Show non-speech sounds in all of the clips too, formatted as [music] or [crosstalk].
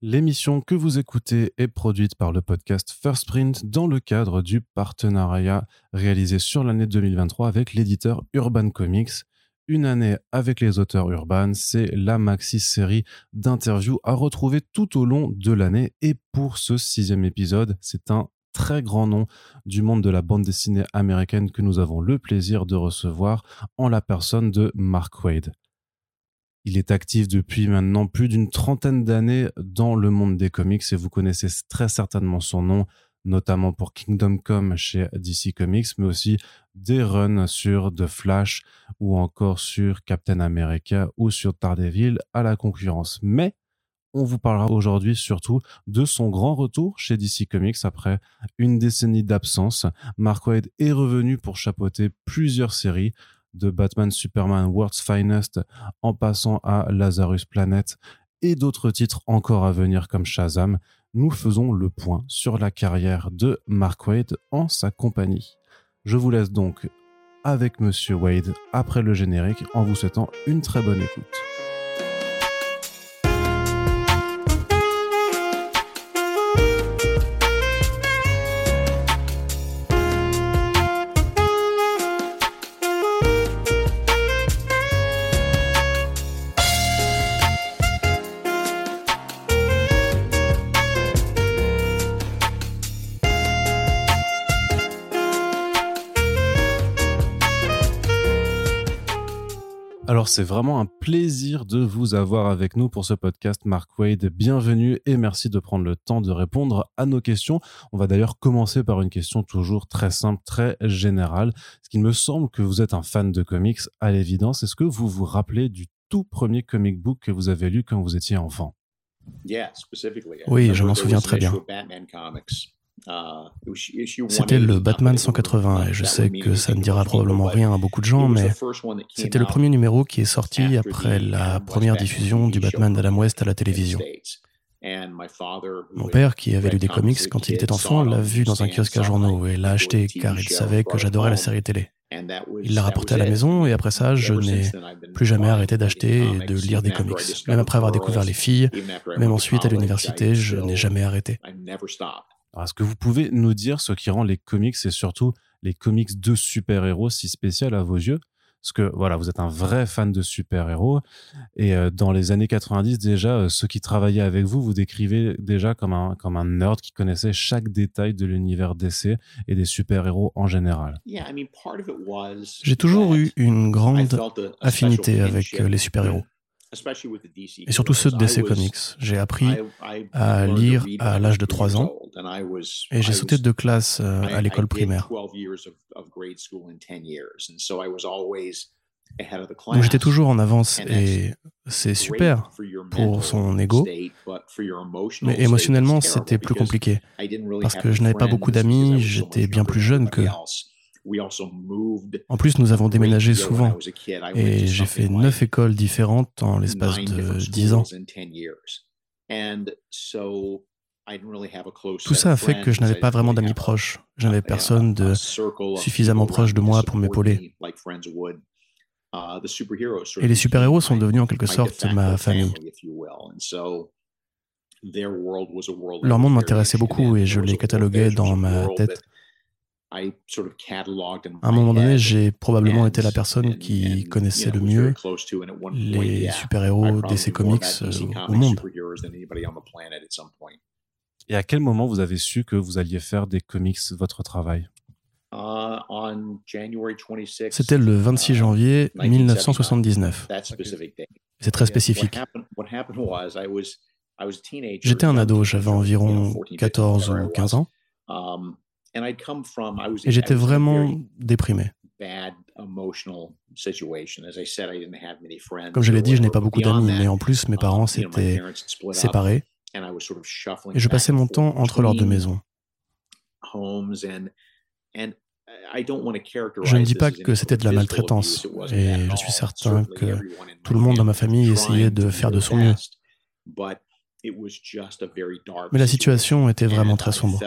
L'émission que vous écoutez est produite par le podcast First Print dans le cadre du partenariat réalisé sur l'année 2023 avec l'éditeur Urban Comics. Une année avec les auteurs urbains, c'est la maxi série d'interviews à retrouver tout au long de l'année. Et pour ce sixième épisode, c'est un très grand nom du monde de la bande dessinée américaine que nous avons le plaisir de recevoir en la personne de Mark Wade. Il est actif depuis maintenant plus d'une trentaine d'années dans le monde des comics et vous connaissez très certainement son nom, notamment pour Kingdom Come chez DC Comics, mais aussi des runs sur The Flash ou encore sur Captain America ou sur Daredevil à la concurrence. Mais on vous parlera aujourd'hui surtout de son grand retour chez DC Comics après une décennie d'absence. Mark Waid est revenu pour chapeauter plusieurs séries, de Batman Superman World's Finest en passant à Lazarus Planet et d'autres titres encore à venir comme Shazam, nous faisons le point sur la carrière de Mark Wade en sa compagnie. Je vous laisse donc avec Monsieur Wade après le générique en vous souhaitant une très bonne écoute. C'est vraiment un plaisir de vous avoir avec nous pour ce podcast Mark Wade. Bienvenue et merci de prendre le temps de répondre à nos questions. On va d'ailleurs commencer par une question toujours très simple, très générale. Ce qu'il me semble que vous êtes un fan de comics à l'évidence. Est-ce que vous vous rappelez du tout premier comic book que vous avez lu quand vous étiez enfant? Oui, je m'en souviens très bien. Uh, c'était le Batman 180 et je sais que ça ne dira probablement rien à beaucoup de gens, mais c'était le premier numéro qui est sorti après la première diffusion du Batman d'Adam West à la télévision. Mon père, qui avait lu des comics quand il était enfant, l'a vu dans un kiosque à journaux et l'a acheté car il savait que j'adorais la série télé. Il l'a rapporté à la maison et après ça, je n'ai plus jamais arrêté d'acheter et de lire des comics. Même après avoir découvert les filles, même ensuite à l'université, je n'ai jamais arrêté. Est-ce que vous pouvez nous dire ce qui rend les comics et surtout les comics de super-héros si spécial à vos yeux? Parce que voilà, vous êtes un vrai fan de super-héros et euh, dans les années 90 déjà, euh, ceux qui travaillaient avec vous, vous décrivez déjà comme un comme un nerd qui connaissait chaque détail de l'univers DC et des super-héros en général. J'ai toujours eu une grande affinité avec euh, les super-héros et surtout ceux de DC Comics. J'ai appris à lire à l'âge de 3 ans. et j'ai sauté de classe euh, à l'école primaire. Donc j'étais toujours en avance et c'est super pour son ego, mais émotionnellement c'était plus compliqué. Parce que je n'avais pas beaucoup d'amis, j'étais bien plus jeune que en plus, nous avons déménagé souvent et j'ai fait neuf écoles différentes en l'espace de dix ans. Tout ça a fait que je n'avais pas vraiment d'amis proches. Je n'avais personne de suffisamment proche de moi pour m'épauler. Uh, et les super-héros sont devenus en quelque sorte ma famille. Leur monde m'intéressait beaucoup et je les cataloguais dans ma tête. À un moment donné, j'ai probablement été la personne qui connaissait le mieux les super-héros DC Comics euh, au monde. Et à quel moment vous avez su que vous alliez faire des comics votre travail? Uh, C'était le 26 uh, janvier 1979. C'est très spécifique. J'étais un ado, j'avais environ 14 ou 15 ans. Um, et j'étais vraiment déprimé. Comme je l'ai dit, je n'ai pas beaucoup d'amis, mais en plus, mes parents s'étaient séparés et je passais mon temps entre leurs deux maisons. Je ne dis pas que c'était de la maltraitance, et je suis certain que tout le monde dans ma famille essayait de faire de son mieux. Mais la situation était vraiment très sombre.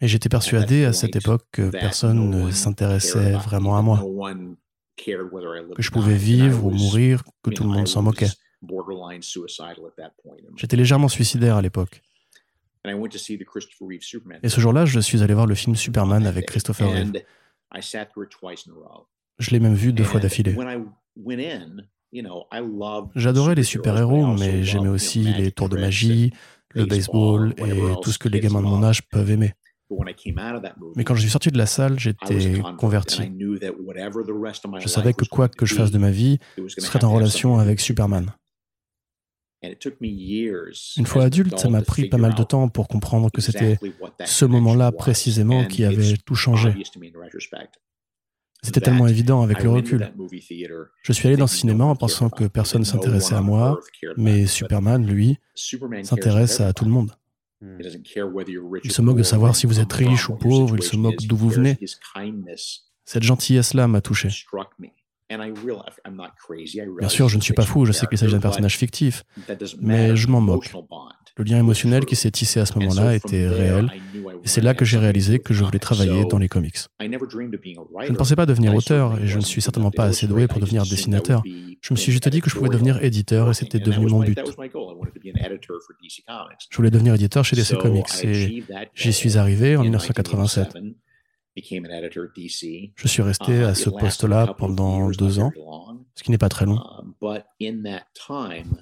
Et j'étais persuadé à cette époque que personne ne s'intéressait vraiment à moi, que je pouvais vivre ou mourir, que tout le monde s'en moquait. J'étais légèrement suicidaire à l'époque. Et ce jour-là, je suis allé voir le film Superman avec Christopher Reeve. Je l'ai même vu deux fois d'affilée. J'adorais les super-héros, mais j'aimais aussi les tours de magie, le baseball et tout ce que les gamins de mon âge peuvent aimer. Mais quand je suis sorti de la salle, j'étais converti. Je savais que quoi que je fasse de ma vie serait en relation avec Superman. Une fois adulte, ça m'a pris pas mal de temps pour comprendre que c'était ce moment-là précisément qui avait tout changé. C'était tellement évident avec le recul. Je suis allé dans ce cinéma en pensant que personne ne s'intéressait à moi, mais Superman, lui, s'intéresse à tout le monde. Il se moque de savoir si vous êtes riche ou pauvre, il se moque d'où vous venez. Cette gentillesse-là m'a touché. Bien sûr, je ne suis pas fou, je sais qu'il s'agit d'un personnage fictif, mais je m'en moque. Le lien émotionnel qui s'est tissé à ce moment-là était réel, et c'est là que j'ai réalisé que je voulais travailler dans les comics. Je ne pensais pas devenir auteur, et je ne suis certainement pas assez doué pour devenir dessinateur. Je me suis juste dit que je pouvais devenir éditeur, et c'était devenu mon but. Je voulais devenir éditeur chez DC Comics, et j'y suis arrivé en 1987. Je suis resté uh, à ce poste-là pendant deux ans, ce qui n'est pas très long. Um,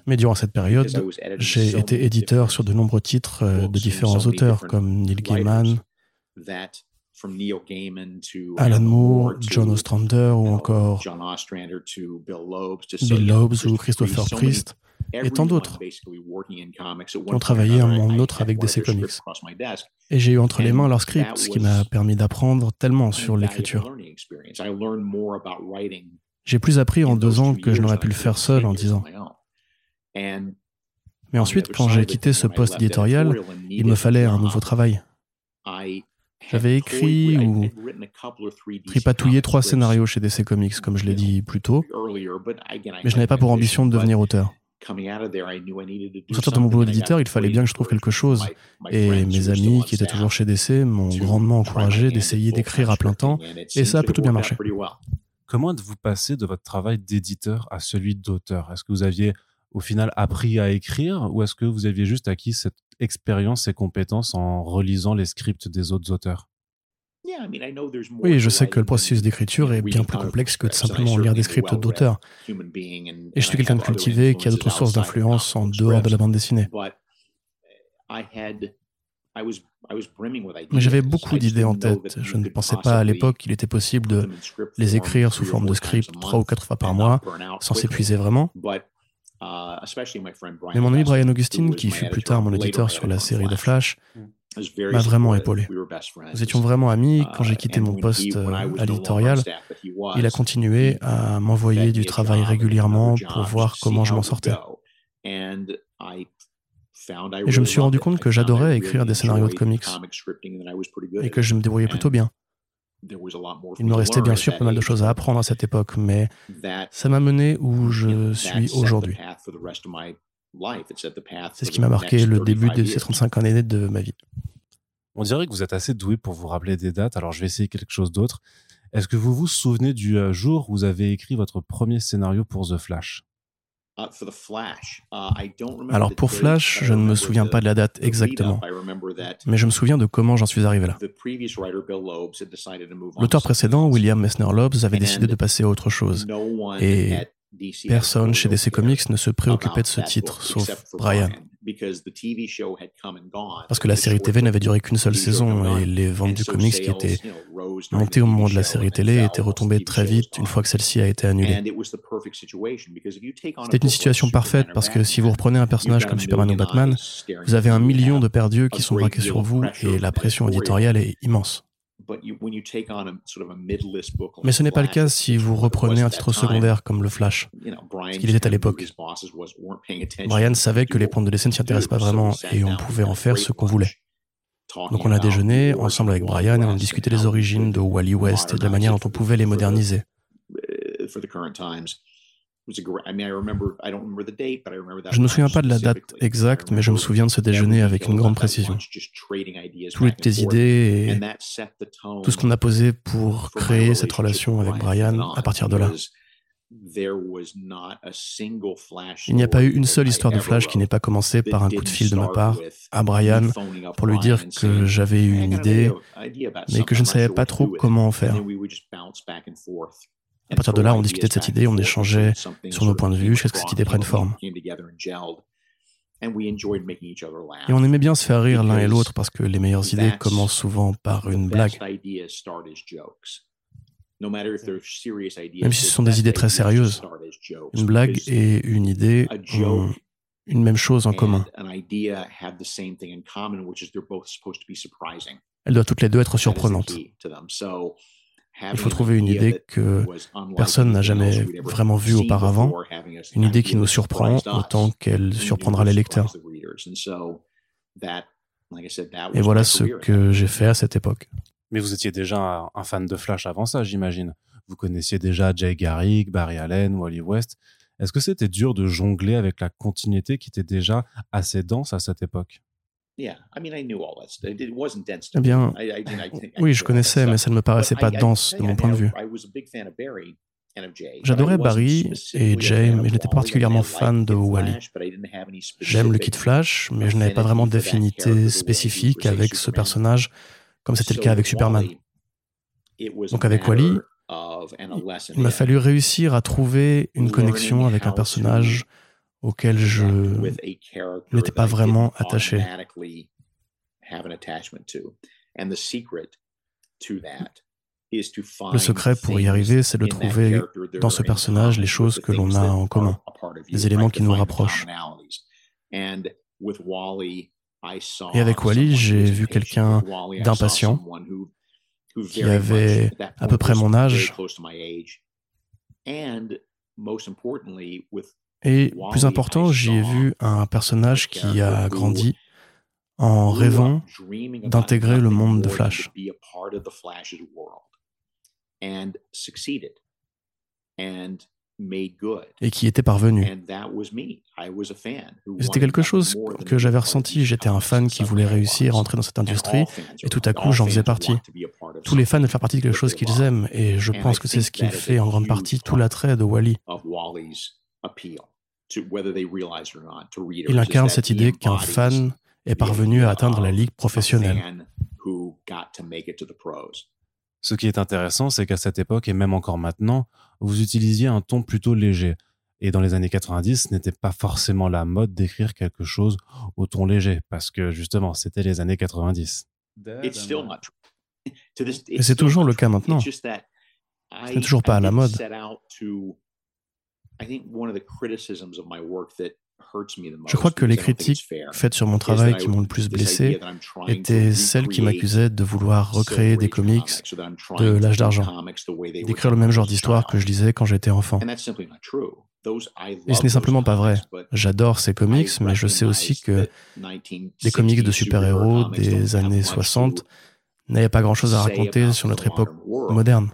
Mais durant cette période, j'ai été éditeur sur de nombreux titres euh, de différents auteurs comme Neil Gaiman, Alan Moore, John Ostrander ou encore Bill Loebs ou Christopher Priest et tant d'autres qui ont travaillé un moment ou l'autre avec DC Comics. Et j'ai eu entre les mains leur script, ce qui m'a permis d'apprendre tellement sur l'écriture. J'ai plus appris en deux ans que je n'aurais pu le faire seul en dix ans. Mais ensuite, quand j'ai quitté ce poste éditorial, il me fallait un nouveau travail. J'avais écrit ou tripatouillé trois scénarios chez DC Comics, comme je l'ai dit plus tôt, mais je n'avais pas pour ambition de devenir auteur. Au sortir de mon boulot d'éditeur, il fallait bien que je trouve quelque chose. Et mes amis qui étaient toujours chez DC m'ont grandement encouragé d'essayer d'écrire à plein temps, et ça a plutôt bien marché. Comment êtes-vous passé de votre travail d'éditeur à celui d'auteur? Est-ce que vous aviez au final appris à écrire ou est-ce que vous aviez juste acquis cette expérience et compétences en relisant les scripts des autres auteurs? Oui, je sais que le processus d'écriture est bien plus complexe que de simplement lire des scripts d'auteurs. Et je suis quelqu'un de cultivé qui a d'autres sources d'influence en dehors de la bande dessinée. Mais j'avais beaucoup d'idées en tête. Je ne pensais pas à l'époque qu'il était possible de les écrire sous forme de script trois ou quatre fois par mois, sans s'épuiser vraiment. Mais mon ami Brian Augustine, qui fut plus tard mon éditeur sur la série de Flash, m'a vraiment épaulé. Nous étions vraiment amis. Quand j'ai quitté mon poste euh, à l'éditorial, il a continué à m'envoyer du travail régulièrement pour voir comment je m'en sortais. Et je me suis rendu compte que j'adorais écrire des scénarios de comics et que je me débrouillais plutôt bien. Il me restait bien sûr pas mal de choses à apprendre à cette époque, mais ça m'a mené où je suis aujourd'hui. C'est ce qui m'a marqué le début de ces 35 années de ma vie. On dirait que vous êtes assez doué pour vous rappeler des dates, alors je vais essayer quelque chose d'autre. Est-ce que vous vous souvenez du euh, jour où vous avez écrit votre premier scénario pour The Flash? Uh, uh, alors pour Flash, je ne me souviens pas de la date exactement, mais je me souviens de comment j'en suis arrivé là. L'auteur précédent, William Messner Loebs, avait décidé de passer à autre chose, et Personne chez DC Comics ne se préoccupait de ce titre, sauf Brian. Parce que la série TV n'avait duré qu'une seule saison et les ventes du comics qui étaient montées au moment de la série télé étaient retombées très vite une fois que celle-ci a été annulée. C'était une situation parfaite parce que si vous reprenez un personnage comme Superman ou Batman, vous avez un million de perdus qui sont braqués sur vous et la pression éditoriale est immense. Mais ce n'est pas le cas si vous reprenez un titre secondaire comme le Flash, ce qu'il était à l'époque. Brian savait que les ponts de dessin ne s'y intéressent pas vraiment et on pouvait en faire ce qu'on voulait. Donc on a déjeuné ensemble avec Brian et on a discuté des origines de Wally West et de la manière dont on pouvait les moderniser. Je ne me souviens pas de la date exacte, mais je me souviens de ce déjeuner avec une grande précision. Toutes les idées et tout ce qu'on a posé pour créer cette relation avec Brian à partir de là. Il n'y a pas eu une seule histoire de Flash qui n'ait pas commencé par un coup de fil de ma part à Brian pour lui dire que j'avais eu une idée, mais que je ne savais pas trop comment en faire. À partir de là, on discutait de cette idée, on échangeait sur nos points de vue jusqu'à ce que cette idée prenne forme. Et on aimait bien se faire rire l'un et l'autre parce que les meilleures idées commencent souvent par une blague. Même si ce sont des idées très sérieuses, une blague et une idée ont une même chose en commun. Elles doivent toutes les deux être surprenantes. Il faut trouver une idée que personne n'a jamais vraiment vue auparavant, une idée qui nous surprend autant qu'elle surprendra les lecteurs. Et voilà ce que j'ai fait à cette époque. Mais vous étiez déjà un fan de Flash avant ça, j'imagine. Vous connaissiez déjà Jay Garrick, Barry Allen, Wally West. Est-ce que c'était dur de jongler avec la continuité qui était déjà assez dense à cette époque? Eh bien, oui, je connaissais, mais ça ne me paraissait pas dense de mon point de vue. J'adorais Barry et Jay, mais je n'étais pas particulièrement fan de Wally. J'aime le Kid Flash, mais je n'avais pas vraiment d'affinité spécifique avec ce personnage comme c'était le cas avec Superman. Donc avec Wally, il m'a fallu réussir à trouver une connexion avec un personnage auquel je n'étais pas vraiment attaché. Le secret pour y arriver, c'est de trouver dans ce personnage les choses que l'on a en commun, les éléments qui nous rapprochent. Et avec Wally, j'ai vu quelqu'un d'impatient qui avait à peu près mon âge. Et plus important, j'y ai vu un personnage qui a grandi en rêvant d'intégrer le monde de Flash. et qui était parvenu. C'était quelque chose que j'avais ressenti. J'étais un fan qui voulait réussir, entrer dans cette industrie, et tout à coup, j'en faisais partie. Tous les fans veulent faire partie de quelque chose qu'ils aiment, et je pense que c'est ce qui fait en grande partie tout l'attrait de Wally. Il incarne cette idée qu'un fan est parvenu à atteindre la ligue professionnelle. Ce qui est intéressant, c'est qu'à cette époque, et même encore maintenant, vous utilisiez un ton plutôt léger. Et dans les années 90, ce n'était pas forcément la mode d'écrire quelque chose au ton léger, parce que justement, c'était les années 90. Et c'est toujours le cas maintenant. Ce n'est toujours pas à la mode. Je crois que les critiques faites sur mon travail qui m'ont le plus blessé étaient celles qui m'accusaient de vouloir recréer des comics de l'âge d'argent, d'écrire le même genre d'histoire que je lisais quand j'étais enfant. Et ce n'est simplement pas vrai. J'adore ces comics, mais je sais aussi que des comics de super-héros des années 60 n'avaient pas grand-chose à raconter sur notre époque moderne.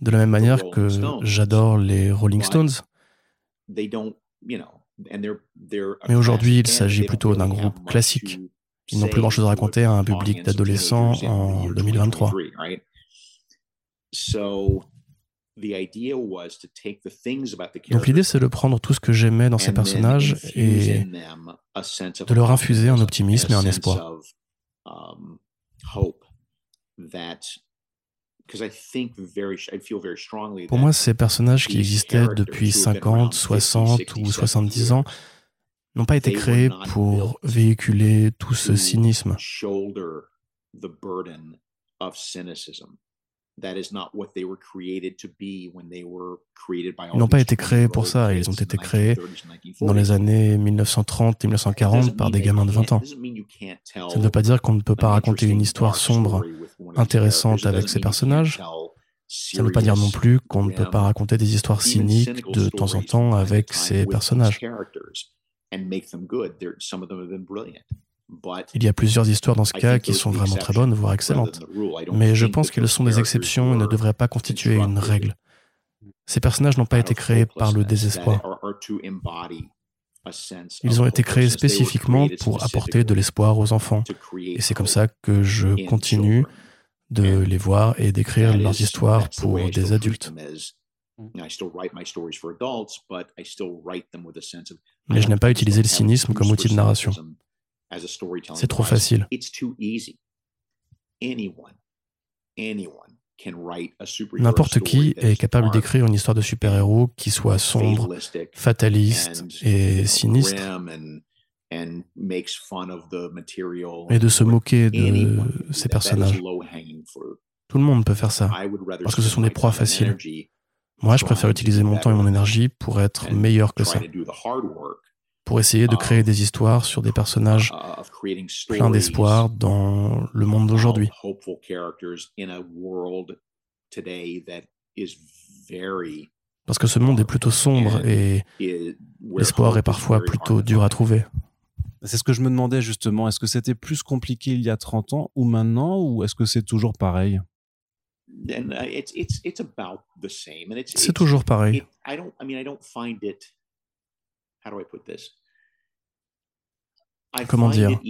De la même manière que j'adore les Rolling Stones, mais aujourd'hui, il s'agit plutôt d'un groupe classique. Ils n'ont plus grand-chose à raconter à un public d'adolescents en 2023. Donc l'idée, c'est de prendre tout ce que j'aimais dans ces personnages et de leur infuser un optimisme et un espoir. Pour moi, ces personnages qui existaient depuis 50, 60 ou 70 ans n'ont pas été créés pour véhiculer tout ce cynisme. Ils n'ont pas été créés pour ça, ils ont été créés dans les années 1930 et 1940 par des gamins de 20 ans. Ça ne veut pas dire qu'on ne peut pas raconter une histoire sombre, intéressante avec ces personnages. Ça ne veut pas dire non plus qu'on ne peut pas raconter des histoires cyniques de temps en temps avec ces personnages. Il y a plusieurs histoires dans ce cas qui sont vraiment très bonnes, voire excellentes. Mais je pense qu'elles sont des exceptions et ne devraient pas constituer une règle. Ces personnages n'ont pas été créés par le désespoir. Ils ont été créés spécifiquement pour apporter de l'espoir aux enfants. Et c'est comme ça que je continue de les voir et d'écrire leurs histoires pour des adultes. Mais je n'aime pas utiliser le cynisme comme outil de narration. C'est trop facile. N'importe qui est capable d'écrire une histoire de super-héros qui soit sombre, fataliste et sinistre, et de se moquer de ces personnages. Tout le monde peut faire ça, parce que ce sont des proies faciles. Moi, je préfère utiliser mon temps et mon énergie pour être meilleur que ça, pour essayer de créer des histoires sur des personnages pleins d'espoir dans le monde d'aujourd'hui. Parce que ce monde est plutôt sombre et l'espoir est parfois plutôt dur à trouver. C'est ce que je me demandais justement. Est-ce que c'était plus compliqué il y a 30 ans ou maintenant, ou est-ce que c'est toujours pareil? C'est toujours pareil. Comment dire?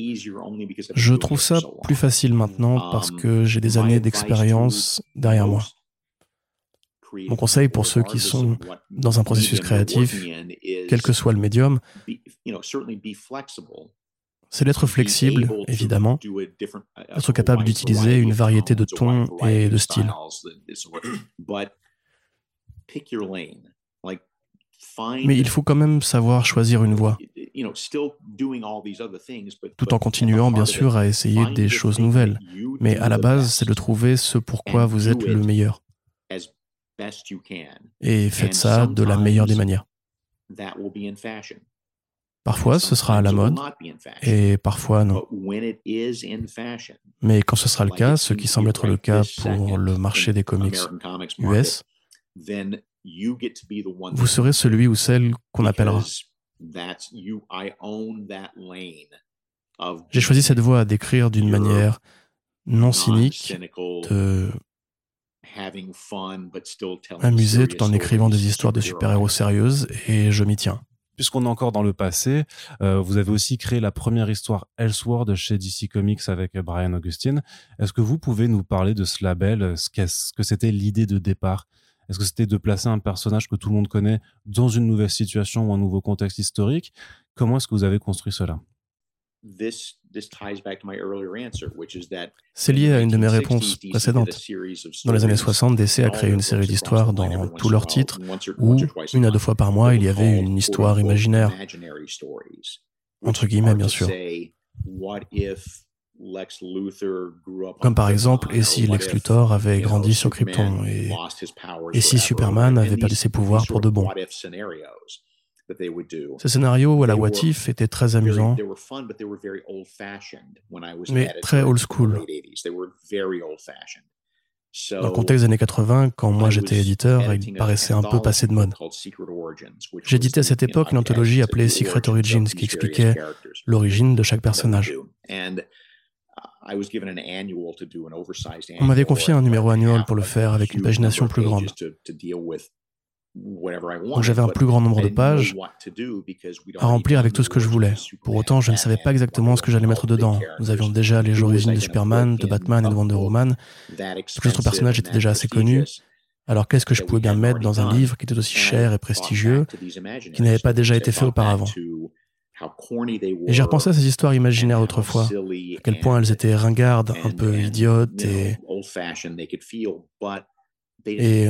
Je trouve ça plus facile maintenant parce um, que j'ai des années d'expérience derrière moi. Mon conseil pour ceux qui sont dans un processus créatif, quel que soit le médium, c'est d'être flexible, évidemment, être capable d'utiliser une variété de tons et de styles. [clears throat] Mais il faut quand même savoir choisir une voie, tout en continuant bien sûr à essayer des choses nouvelles. Mais à la base, c'est de trouver ce pourquoi vous êtes le meilleur. Et faites ça de la meilleure des manières. Parfois, ce sera à la mode et parfois non. Mais quand ce sera le cas, ce qui semble être le cas pour le marché des comics US, vous serez celui ou celle qu'on appellera. J'ai choisi cette voie à décrire d'une manière non cynique, de amuser tout en écrivant des histoires de super-héros sérieuses, et je m'y tiens. Puisqu'on est encore dans le passé, euh, vous avez aussi créé la première histoire Elseworld chez DC Comics avec Brian Augustine. Est-ce que vous pouvez nous parler de ce label, ce que c'était l'idée de départ? Est-ce que c'était de placer un personnage que tout le monde connaît dans une nouvelle situation ou un nouveau contexte historique? Comment est-ce que vous avez construit cela? C'est lié à une de mes réponses précédentes. Dans les années 60, DC a créé une série d'histoires dans tous leurs titres où, une à deux fois par mois, il y avait une histoire imaginaire. Entre guillemets, bien sûr. Comme par exemple, et si Lex Luthor avait grandi sur Krypton et, et si Superman avait perdu ses pouvoirs pour de bon. Ces scénarios à la What If étaient très amusants, mais très old school. Dans le contexte des années 80, quand moi j'étais éditeur, il paraissait un peu passé de mode. J'éditais à cette époque une anthologie appelée Secret Origins qui expliquait l'origine de chaque personnage. On m'avait confié un numéro annuel pour le faire avec une pagination plus grande. Donc j'avais un plus grand nombre de pages à remplir avec tout ce que je voulais. Pour autant, je ne savais pas exactement ce que j'allais mettre dedans. Nous avions déjà les origines de Superman, de Batman et de Wonder Woman. Tous les autres personnages étaient déjà assez connus. Alors qu'est-ce que je pouvais bien mettre dans un livre qui était aussi cher et prestigieux, qui n'avait pas déjà été fait auparavant? J'ai repensé à ces histoires imaginaires d'autrefois, à quel point elles étaient ringardes, un peu idiotes et et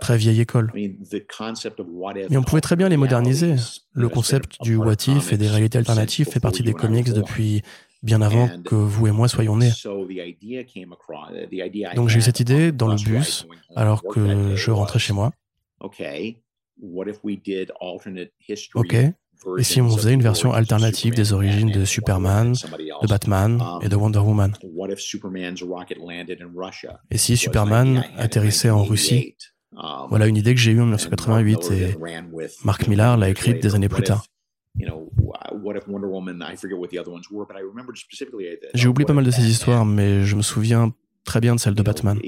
très vieille école. Mais on pouvait très bien les moderniser. Le concept du what if et des réalités alternatives fait partie des comics depuis bien avant que vous et moi soyons nés. Donc j'ai eu cette idée dans le bus alors que je rentrais chez moi. Ok, et si on faisait une version alternative des origines de Superman, de Batman et de Wonder Woman? Et si Superman atterrissait en Russie? Voilà une idée que j'ai eue en 1988 et Mark Millar l'a écrite des années plus tard. J'ai oublié pas mal de ces histoires, mais je me souviens très bien de celle de Batman.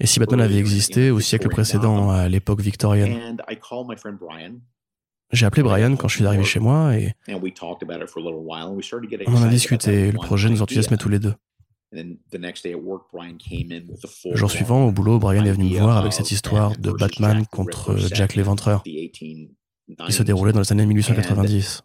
Et si Batman avait existé au siècle précédent, à l'époque victorienne? J'ai appelé Brian quand je suis arrivé chez moi et on en a discuté. Le projet nous enthousiasmait tous les deux. Le jour suivant, au boulot, Brian est venu me voir avec cette histoire de Batman contre Jack l'Éventreur, qui se déroulait dans les années 1890.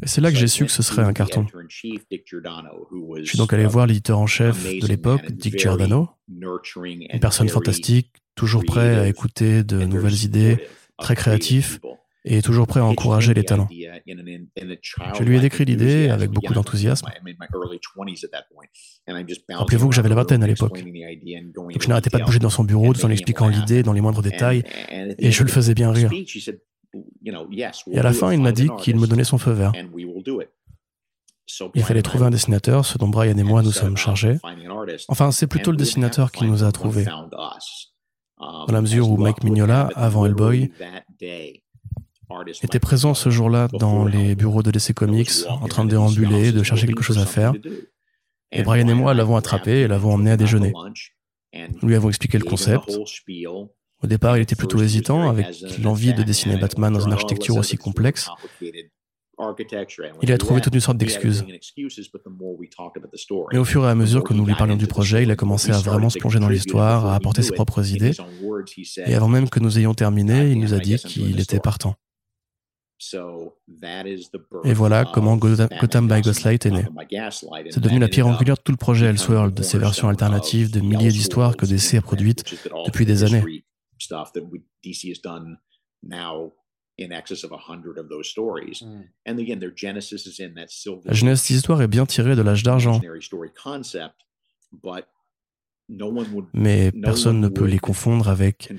Et c'est là que j'ai su que ce serait un carton. Je suis donc allé voir l'éditeur en chef de l'époque, Dick Giordano, une personne fantastique, toujours prêt à écouter de nouvelles idées, très créatif et toujours prêt à encourager les talents. Je lui ai décrit l'idée avec beaucoup d'enthousiasme. Rappelez-vous que j'avais la vingtaine à l'époque. Donc je n'arrêtais pas de bouger dans son bureau tout en expliquant l'idée dans les moindres détails, et je le faisais bien rire. Et à la fin, il m'a dit qu'il me donnait son feu vert. Il fallait trouver un dessinateur, ce dont Brian et moi nous sommes chargés. Enfin, c'est plutôt le dessinateur qui nous a trouvés. Dans la mesure où Mike Mignola, avant Hellboy, était présent ce jour-là dans les bureaux de DC Comics, en train de déambuler, de chercher quelque chose à faire. Et Brian et moi l'avons attrapé et l'avons emmené à déjeuner. Nous lui avons expliqué le concept. Au départ, il était plutôt hésitant, avec l'envie de dessiner Batman dans une architecture aussi complexe. Il a trouvé toute une sorte d'excuses. Mais au fur et à mesure que nous lui parlions du projet, il a commencé à vraiment se plonger dans l'histoire, à apporter ses propres idées. Et avant même que nous ayons terminé, il nous a dit qu'il était partant. Et voilà comment Gotham by Gaslight est né. C'est devenu la pierre angulaire de tout le projet Elseworld, de ces versions alternatives de milliers d'histoires que DC a produites depuis des années. La genèse des histoires est bien tirée de l'âge d'argent. Mais personne ne peut les confondre avec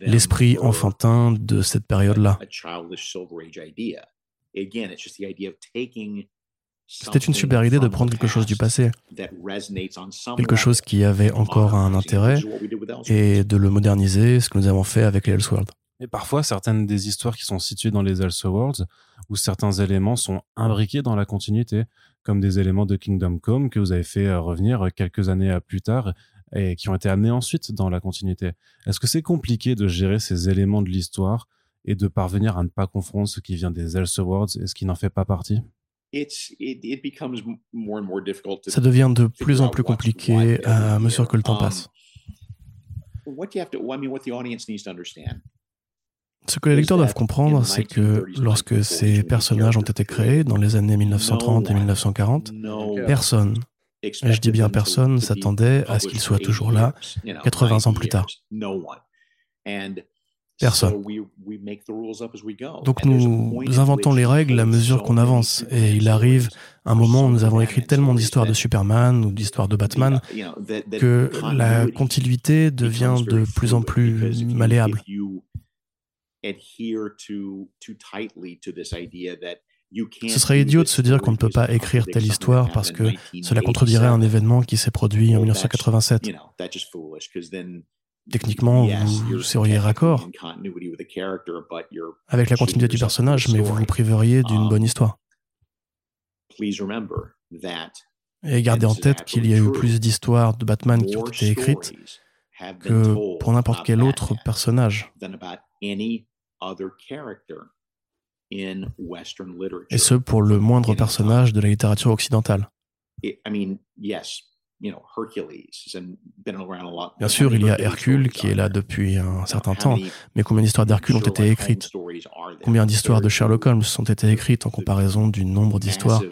l'esprit enfantin de cette période-là. C'était une super idée de prendre quelque chose du passé, quelque chose qui avait encore un intérêt, et de le moderniser, ce que nous avons fait avec les Elseworlds. Et parfois, certaines des histoires qui sont situées dans les Elseworlds, où certains éléments sont imbriqués dans la continuité, comme des éléments de Kingdom Come que vous avez fait euh, revenir quelques années plus tard et qui ont été amenés ensuite dans la continuité. Est-ce que c'est compliqué de gérer ces éléments de l'histoire et de parvenir à ne pas confondre ce qui vient des Elseworlds et ce qui n'en fait pas partie? Ça devient de plus en plus compliqué à mesure que le temps um, passe. Ce que les lecteurs doivent comprendre, c'est que lorsque ces personnages ont été créés dans les années 1930 et 1940, personne, et je dis bien personne, s'attendait à ce qu'ils soient toujours là 80 ans plus tard. Personne. Donc nous, inventons les règles à mesure qu'on avance. Et il arrive un moment où nous avons écrit tellement d'histoires de Superman ou d'histoires de Batman que la continuité devient de plus en plus malléable. Ce serait idiot de se dire qu'on ne peut pas écrire telle histoire parce que cela contredirait un événement qui s'est produit en 1987. Techniquement, vous seriez raccord avec la continuité du personnage, mais vous vous priveriez d'une um, bonne histoire. Et gardez en tête qu'il y a eu plus d'histoires de Batman qui ont été écrites que pour n'importe quel autre personnage. Et ce, pour le moindre personnage de la littérature occidentale. Bien sûr, il y a Hercule qui est là depuis un certain temps, mais combien d'histoires d'Hercule ont été écrites? Combien d'histoires de Sherlock Holmes ont été écrites en comparaison du nombre d'histoires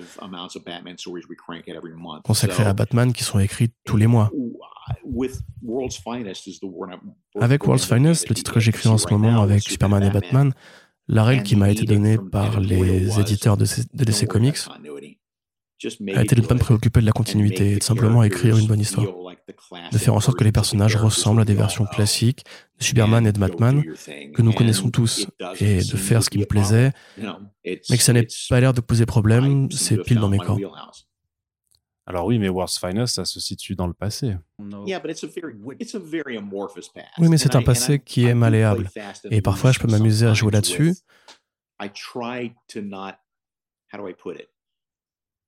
consacrées à Batman qui sont écrites tous les mois. Avec World's Finest, le titre que j'écris en ce moment avec Superman et Batman, la règle qui m'a été donnée par les éditeurs de, DC Comics a été de ne pas me préoccuper de la continuité et de simplement écrire une bonne histoire. De faire en sorte que les personnages ressemblent à des versions classiques de Superman et de Batman que nous connaissons tous et de faire ce qui me plaisait, mais que ça n'ait pas l'air de poser problème, c'est pile dans mes corps. Alors oui, mais World's Finest, ça se situe dans le passé. Oui, mais c'est un passé qui est malléable. Et parfois, je peux m'amuser à jouer là-dessus.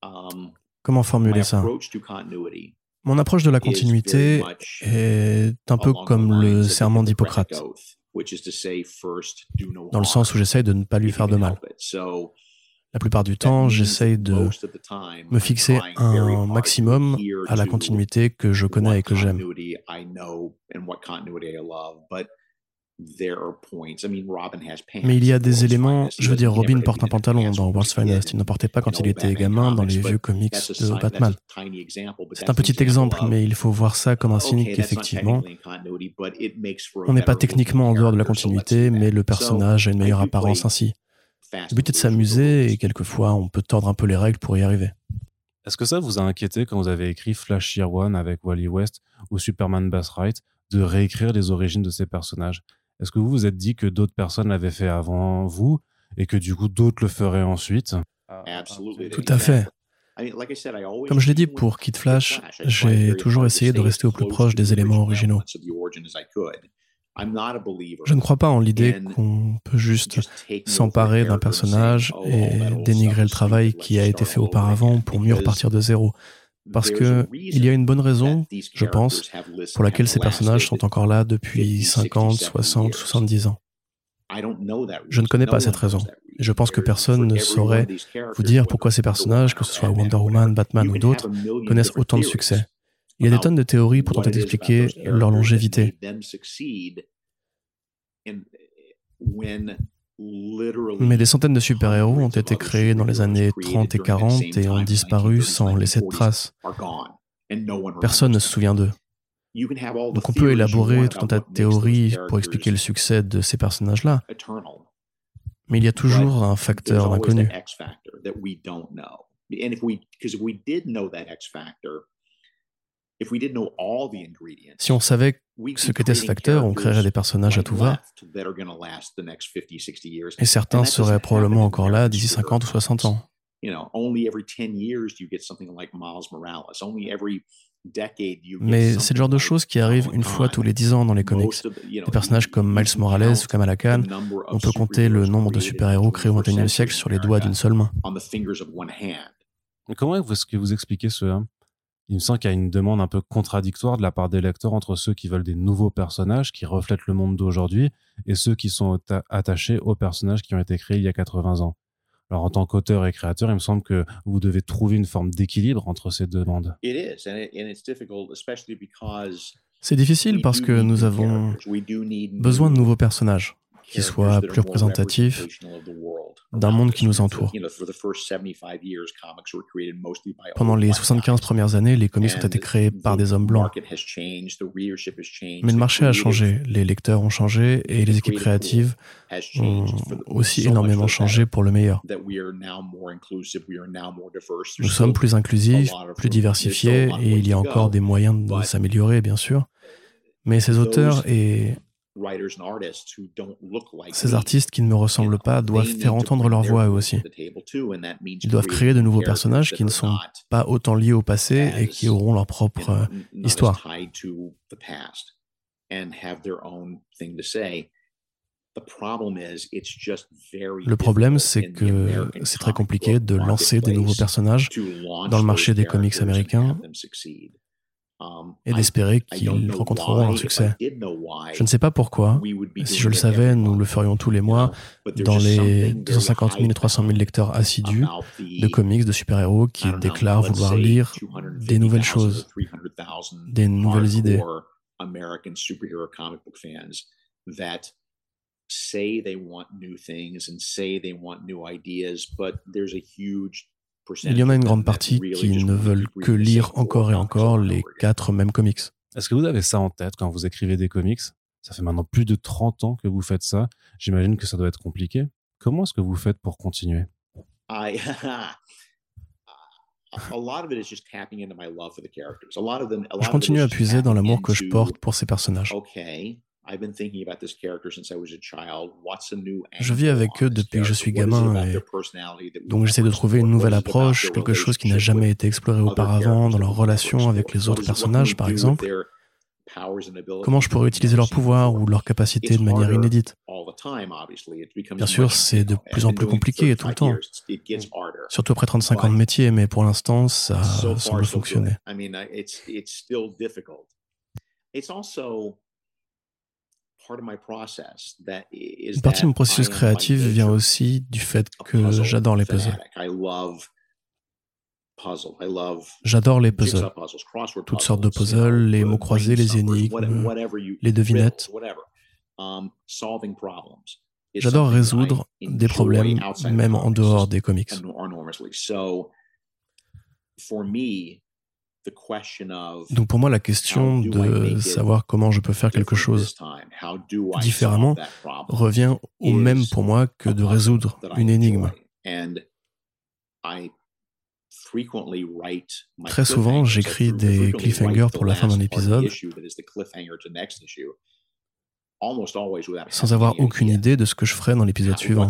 Um, Comment formuler ça? Mon approche de la continuité est un peu comme le serment d'Hippocrate, dans le sens où j'essaye de ne pas lui faire de mal. La plupart du temps, j'essaye de me fixer un maximum à la continuité que je connais et que j'aime. Mais il y a des éléments, je veux dire, Robin porte un pantalon dans World's Finest, il n'en portait pas quand il était gamin dans les vieux comics de Batman. C'est un petit exemple, mais il faut voir ça comme un signe qu'effectivement, on n'est pas techniquement en dehors de la continuité, mais le personnage a une meilleure apparence ainsi. Le but est de s'amuser et quelquefois on peut tordre un peu les règles pour y arriver. Est-ce que ça vous a inquiété quand vous avez écrit Flash Year One avec Wally West ou Superman Bass Wright de réécrire les origines de ces personnages? Est-ce que vous vous êtes dit que d'autres personnes l'avaient fait avant vous et que du coup d'autres le feraient ensuite? Tout à fait. Comme je l'ai dit pour Kid Flash, j'ai toujours essayé de rester au plus proche des éléments originaux. Je ne crois pas en l'idée qu'on peut juste s'emparer d'un personnage et dénigrer le travail qui a été fait auparavant pour mieux repartir de zéro. Parce que il y a une bonne raison, je pense, pour laquelle ces personnages sont encore là depuis 50, 60, 70 ans. Je ne connais pas cette raison. Je pense que personne ne saurait vous dire pourquoi ces personnages, que ce soit Wonder Woman, Batman ou d'autres, connaissent autant de succès. Il y a des tonnes de théories pour tenter d'expliquer leur longévité. Mais des centaines de super-héros ont été créés dans les années 30 et 40 et ont disparu sans laisser de traces. Personne ne se souvient d'eux. Donc on peut élaborer tout un tas de théories pour expliquer le succès de ces personnages-là. Mais il y a toujours un facteur d'inconnu. Si on savait ce qu'était ce facteur, on créerait des personnages à tout va. Et certains seraient probablement encore là d'ici 50 ou 60 ans. Mais c'est le genre de choses qui arrivent une fois tous les 10 ans dans les comics. Des personnages comme Miles Morales ou Kamala Khan, on peut compter le nombre de super-héros créés au XXIe siècle sur les doigts d'une seule main. Comment est-ce que vous expliquez cela? Il me semble qu'il y a une demande un peu contradictoire de la part des lecteurs entre ceux qui veulent des nouveaux personnages qui reflètent le monde d'aujourd'hui et ceux qui sont attachés aux personnages qui ont été créés il y a 80 ans. Alors en tant qu'auteur et créateur, il me semble que vous devez trouver une forme d'équilibre entre ces deux demandes. C'est difficile parce que nous avons besoin de nouveaux personnages qui soit plus représentatif d'un monde qui nous entoure. Pendant les 75 premières années, les comics ont été créés par des hommes blancs. Mais le marché a changé, les lecteurs ont changé et les équipes créatives ont aussi énormément changé pour le meilleur. Nous sommes plus inclusifs, plus diversifiés et il y a encore des moyens de s'améliorer, bien sûr. Mais ces auteurs et ces artistes qui ne me ressemblent pas doivent faire entendre leur voix eux aussi. Ils doivent créer de nouveaux personnages qui ne sont pas autant liés au passé et qui auront leur propre euh, histoire. Le problème, c'est que c'est très compliqué de lancer des nouveaux personnages dans le marché des comics américains et d'espérer qu'ils rencontreront un succès. Je ne sais pas pourquoi. Si je le savais, nous le ferions tous les mois dans les 250 000 et 300 000 lecteurs assidus de comics, de super-héros qui déclarent vouloir lire des nouvelles choses, des nouvelles idées. say they want new things and say they want new ideas, but there's a huge il y en a une grande partie qui ne veulent que lire encore et encore les quatre mêmes comics. Est-ce que vous avez ça en tête quand vous écrivez des comics? Ça fait maintenant plus de 30 ans que vous faites ça. J'imagine que ça doit être compliqué. Comment est-ce que vous faites pour continuer? [laughs] Je continue à puiser dans l'amour que je porte pour ces personnages. Je vis avec eux depuis que je suis gamin et donc j'essaie de trouver une nouvelle approche, quelque chose qui n'a jamais été exploré auparavant dans leur relation avec les autres personnages, par exemple? Comment je pourrais utiliser leurs pouvoirs ou leurs capacités de manière inédite? Bien sûr, c'est de plus en plus compliqué tout le temps, surtout après 35 ans de métier, mais pour l'instant, ça semble fonctionner. Une partie de mon processus créatif vient aussi du fait que j'adore les puzzles. J'adore les puzzles, toutes sortes de puzzles, les mots croisés, les énigmes, les devinettes. Um, J'adore résoudre des problèmes, même en dehors des comics. Donc pour moi, la question de savoir comment je peux faire quelque chose différemment revient au même pour moi que de résoudre une énigme. Très souvent, j'écris des cliffhangers pour la fin d'un épisode sans avoir aucune idée de ce que je ferai dans l'épisode suivant.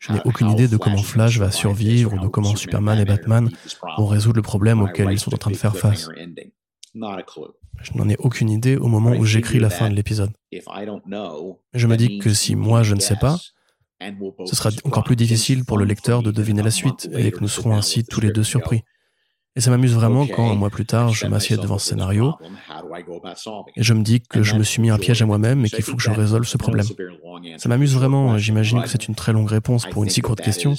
Je n'ai aucune idée de comment Flash va survivre ou de comment Superman et Batman vont résoudre le problème auquel ils sont en train de faire face. Je n'en ai aucune idée au moment où j'écris la fin de l'épisode. Je me dis que si moi je ne sais pas, ce sera encore plus difficile pour le lecteur de deviner la suite et que nous serons ainsi tous les deux surpris. Et ça m'amuse vraiment quand, un mois plus tard, je m'assieds devant ce scénario et je me dis que je me suis mis un piège à moi-même et qu'il faut que je résolve ce problème. Ça m'amuse vraiment, j'imagine que c'est une très longue réponse pour une si courte question,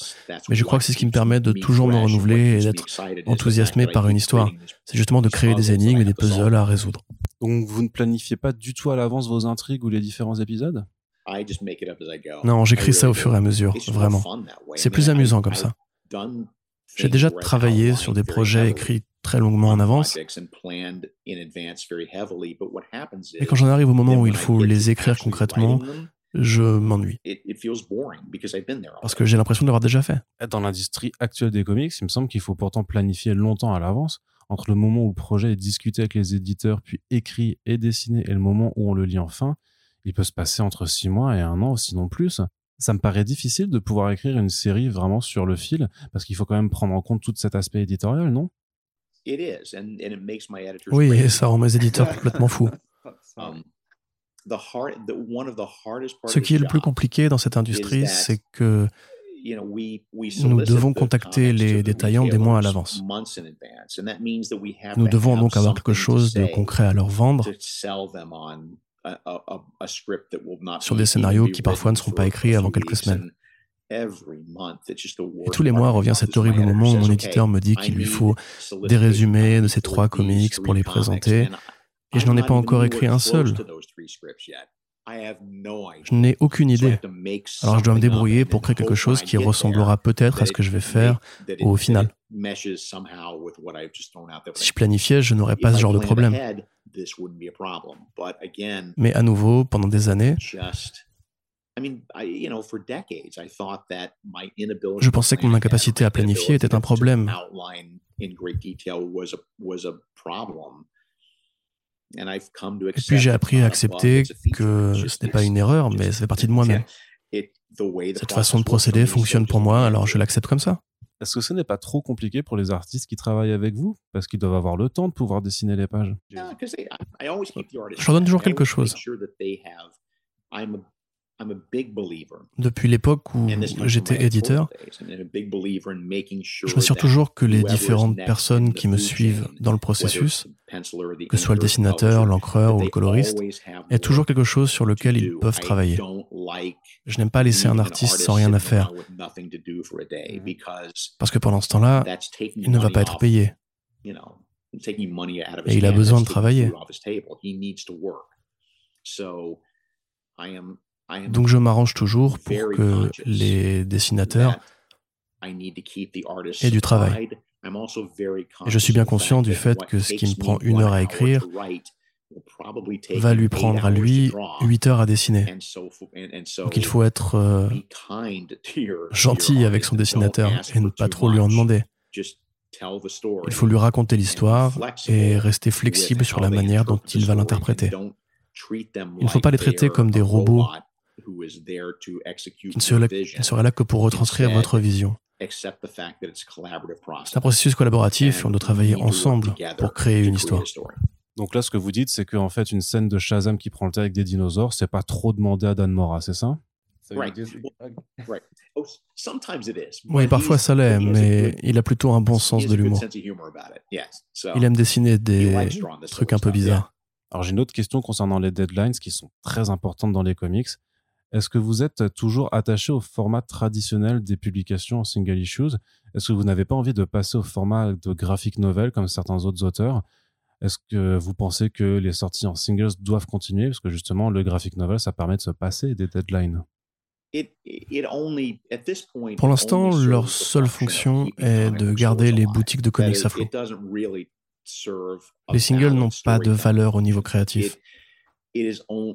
mais je crois que c'est ce qui me permet de toujours me renouveler et d'être enthousiasmé par une histoire. C'est justement de créer des énigmes et des puzzles à résoudre. Donc vous ne planifiez pas du tout à l'avance vos intrigues ou les différents épisodes? Non, j'écris ça au fur et à mesure, vraiment. C'est plus amusant comme ça. J'ai déjà travaillé sur des projets écrits très longuement en avance. Mais quand j'en arrive au moment où il faut les écrire concrètement, je m'ennuie. Parce que j'ai l'impression de l'avoir déjà fait. Dans l'industrie actuelle des comics, il me semble qu'il faut pourtant planifier longtemps à l'avance entre le moment où le projet est discuté avec les éditeurs, puis écrit et dessiné, et le moment où on le lit enfin. Il peut se passer entre six mois et un an, sinon plus ça me paraît difficile de pouvoir écrire une série vraiment sur le fil, parce qu'il faut quand même prendre en compte tout cet aspect éditorial, non? Oui, et ça rend mes éditeurs [laughs] complètement fous. [laughs] Um, Ce qui est le plus compliqué dans cette industrie, c'est que nous devons contacter les détaillants des mois à l'avance. Nous devons donc avoir quelque chose de concret à leur vendre sur des scénarios qui parfois ne seront pas écrits avant quelques semaines. Et tous les mois revient cet horrible moment où mon éditeur me dit qu'il lui faut des résumés de ces trois comics pour les présenter, et je n'en ai pas encore écrit un seul. Je n'ai aucune idée. Alors je dois me débrouiller pour créer quelque chose qui ressemblera peut-être à ce que je vais faire au final. Si je planifiais, je n'aurais pas ce genre de problème. Mais à nouveau, pendant des années, je pensais que mon incapacité à planifier était un problème. Et puis j'ai appris à accepter que ce n'est pas une erreur, mais ça fait partie de moi-même. Cette façon de procéder fonctionne pour moi, alors je l'accepte comme ça. Est-ce que ce n'est pas trop compliqué pour les artistes qui travaillent avec vous? Parce qu'ils doivent avoir le temps de pouvoir dessiner les pages. Je leur donne toujours quelque chose. Depuis l'époque où j'étais éditeur, je m'assure toujours que les différentes personnes qui me suivent dans le processus, que ce soit le dessinateur, l'encreur ou le coloriste, aient toujours quelque chose sur lequel ils peuvent travailler. Je n'aime pas laisser un artiste sans rien à faire, parce que pendant ce temps-là, il ne va pas être payé. Et il a besoin de travailler. Donc je m'arrange toujours pour que les dessinateurs aient du travail. Et je suis bien conscient du fait que ce qui me prend une heure à écrire va lui prendre à lui huit heures à dessiner. Donc il faut être euh, gentil avec son dessinateur et ne pas trop lui en demander. Il faut lui raconter l'histoire et rester flexible sur la manière dont il va l'interpréter. Il ne faut pas les traiter comme des robots qui ne serait là que pour retranscrire votre vision. C'est un processus collaboratif on doit travailler ensemble pour créer une histoire. Donc là, ce que vous dites, c'est qu'en fait, une scène de Shazam qui prend le thé avec des dinosaures, c'est pas trop demandé à Dan Mora, c'est ça? Oh, Oui, parfois ça l'est, mais il a plutôt un bon sens de l'humour. Il aime dessiner des trucs un peu bizarres. Alors j'ai une autre question concernant les deadlines qui sont très importantes dans les comics. Est-ce que vous êtes toujours attaché au format traditionnel des publications en single issues? Est-ce que vous n'avez pas envie de passer au format de graphic novel comme certains autres auteurs? Est-ce que vous pensez que les sorties en singles doivent continuer? Parce que justement, le graphic novel, ça permet de se passer des deadlines. Pour l'instant, leur seule fonction est de garder les boutiques de comics à flot. Les singles n'ont pas de valeur au niveau créatif. On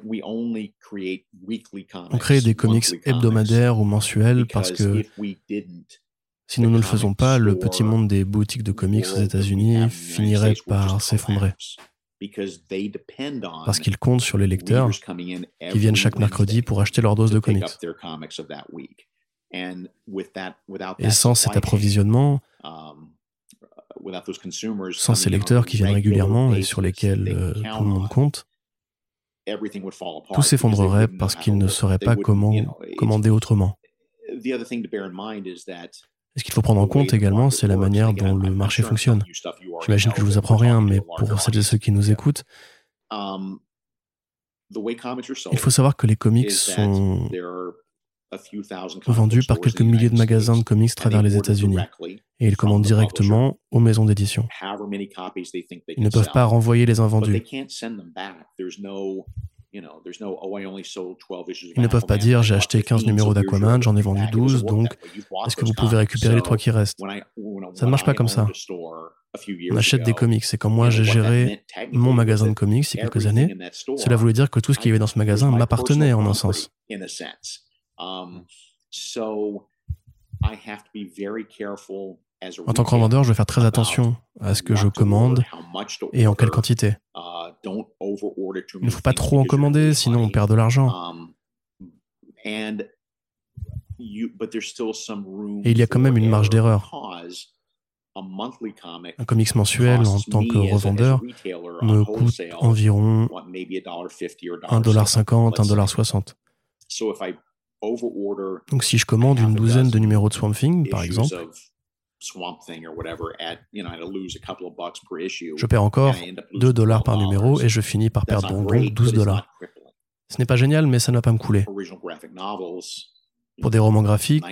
crée des comics hebdomadaires ou mensuels parce que si nous ne le faisons pas, le petit monde des boutiques de comics aux États-Unis finirait par s'effondrer. Parce qu'ils comptent sur les lecteurs qui viennent chaque mercredi pour acheter leur dose de comics. Et sans cet approvisionnement, um, sans ces lecteurs qui viennent régulièrement et sur lesquels euh, tout le monde compte, tout s'effondrerait parce qu'ils ne sauraient pas comment commander autrement. ce qu'il faut prendre en compte également, c'est la manière dont le marché fonctionne. J'imagine que je vous apprends rien, mais pour celles et ceux qui nous écoutent, um, il faut savoir que les comics sont vendus par quelques milliers de magasins de comics à travers les États-Unis. Et ils commandent directement aux maisons d'édition. Ils ne peuvent pas renvoyer les invendus. Ils ne peuvent pas dire j'ai acheté 15 numéros d'Aquaman, j'en ai vendu 12, donc est-ce que vous pouvez récupérer les trois qui restent? Ça ne marche pas comme ça. On achète des comics. Et quand moi j'ai géré mon magasin de comics il y a quelques années, cela voulait dire que tout ce qui y avait dans ce magasin m'appartenait en un sens. Um, en tant que revendeur, je vais faire très attention à ce que je commande et en quelle quantité. Uh, il ne faut pas trop en commander, sinon on perd de l'argent. Um, et il y a quand même une marge d'erreur. Un comics mensuel en tant que revendeur me coûte environ 1,50$, 1,60$. Donc si je commande une douzaine de numéros de Swamp Thing, par exemple, je perds encore 2 dollars par numéro et je finis par perdre donc 12 dollars. Ce n'est pas génial, mais ça ne va pas me couler. Pour des romans graphiques,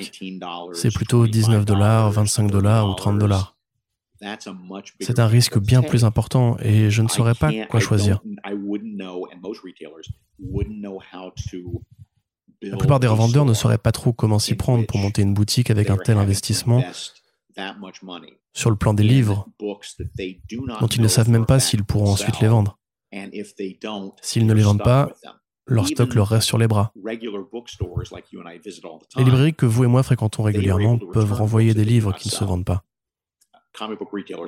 c'est plutôt 19 dollars, 25 dollars ou 30 dollars. C'est un risque bien plus important et je ne saurais pas quoi choisir. La plupart des revendeurs ne sauraient pas trop comment s'y prendre pour monter une boutique avec un tel investissement sur le plan des livres dont ils ne savent même pas s'ils pourront ensuite les vendre. S'ils ne les vendent pas, leur stock leur reste sur les bras. Les librairies que vous et moi fréquentons régulièrement peuvent renvoyer des livres qui ne se vendent pas.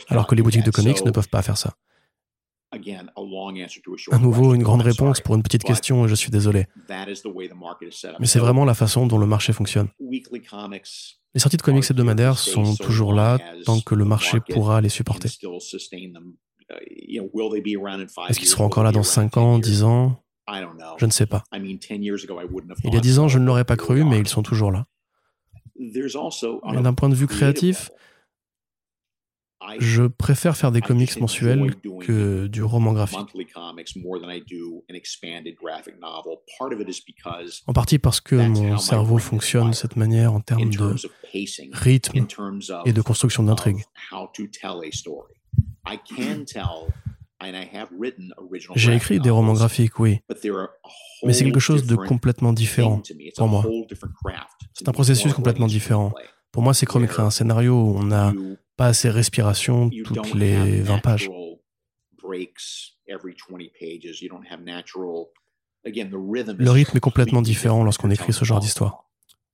Alors que les boutiques de comics ne peuvent pas faire ça. À nouveau, une grande réponse pour une petite question et je suis désolé. Mais c'est vraiment la façon dont le marché fonctionne. Les sorties de comics hebdomadaires sont toujours là tant que le marché pourra les supporter. Uh, Est-ce qu'ils seront encore là dans 5 ans, 10 ans? Je ne sais pas. Il y a 10 ans, je ne l'aurais pas cru, mais ils sont toujours là. D'un point de vue créatif, je préfère faire des comics mensuels que du roman graphique. En partie parce que mon cerveau fonctionne de cette manière en termes de rythme et de construction d'intrigue. J'ai écrit des romans graphiques, oui, mais c'est quelque chose de complètement différent pour moi. C'est un processus complètement différent. Pour moi, c'est comme écrire un scénario où on a pas assez respiration toutes les 20 pages. Le rythme est complètement différent lorsqu'on écrit ce genre d'histoire.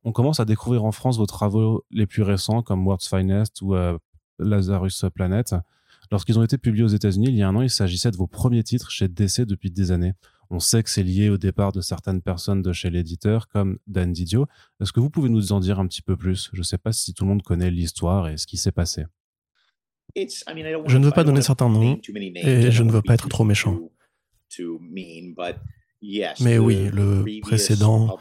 On commence à découvrir en France vos travaux les plus récents comme World's Finest ou euh, Lazarus Planet. Lorsqu'ils ont été publiés aux États-Unis il y a un an, il s'agissait de vos premiers titres chez DC depuis des années. On sait que c'est lié au départ de certaines personnes de chez l'éditeur, comme Dan Didio. Est-ce que vous pouvez nous en dire un petit peu plus? Je ne sais pas si tout le monde connaît l'histoire et ce qui s'est passé. Je ne veux pas donner certains noms et je ne veux pas être trop méchant. Mais oui, le précédent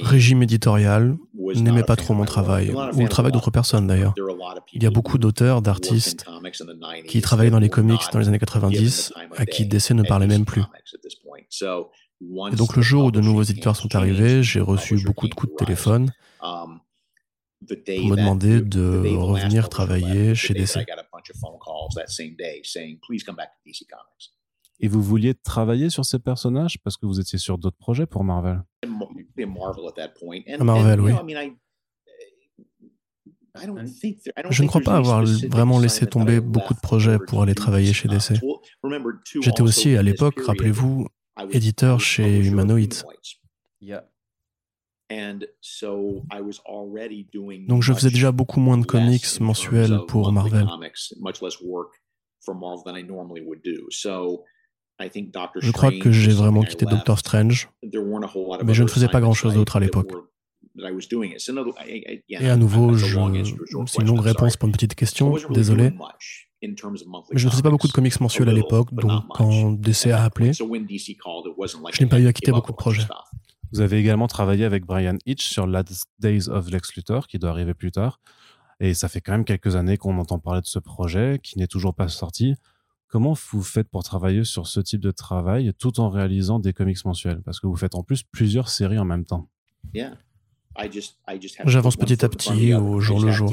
régime éditorial, n'aimait pas trop mon travail, ou le travail d'autres personnes d'ailleurs. Il y a beaucoup d'auteurs, d'artistes qui travaillaient dans les comics dans les années 90, à qui DC ne parlait même plus. Et donc le jour où de nouveaux éditeurs sont arrivés, j'ai reçu beaucoup de coups de téléphone um, pour me demander de revenir travailler chez DC. Et vous vouliez travailler sur ces personnages parce que vous étiez sur d'autres projets pour Marvel? Marvel, oui. Je ne crois pas avoir vraiment laissé tomber beaucoup de projets pour aller travailler chez DC. J'étais aussi à l'époque, rappelez-vous, éditeur chez Humanoid. Donc je faisais déjà beaucoup moins de comics mensuels pour Marvel. Je crois que j'ai vraiment quitté Doctor Strange, mais je ne faisais pas grand-chose d'autre à l'époque. Et à nouveau, c'est une longue réponse pour une petite question, désolé. Mais je ne faisais pas beaucoup de comics mensuels à l'époque, donc quand DC a appelé, je n'ai pas eu à quitter beaucoup de projets. Vous avez également travaillé avec Brian Hitch sur Last Days of Lex Luthor, qui doit arriver plus tard. Et ça fait quand même quelques années qu'on entend parler de ce projet, qui n'est toujours pas sorti. Comment vous faites pour travailler sur ce type de travail tout en réalisant des comics mensuels? Parce que vous faites en plus plusieurs séries en même temps. J'avance petit à petit au jour le jour.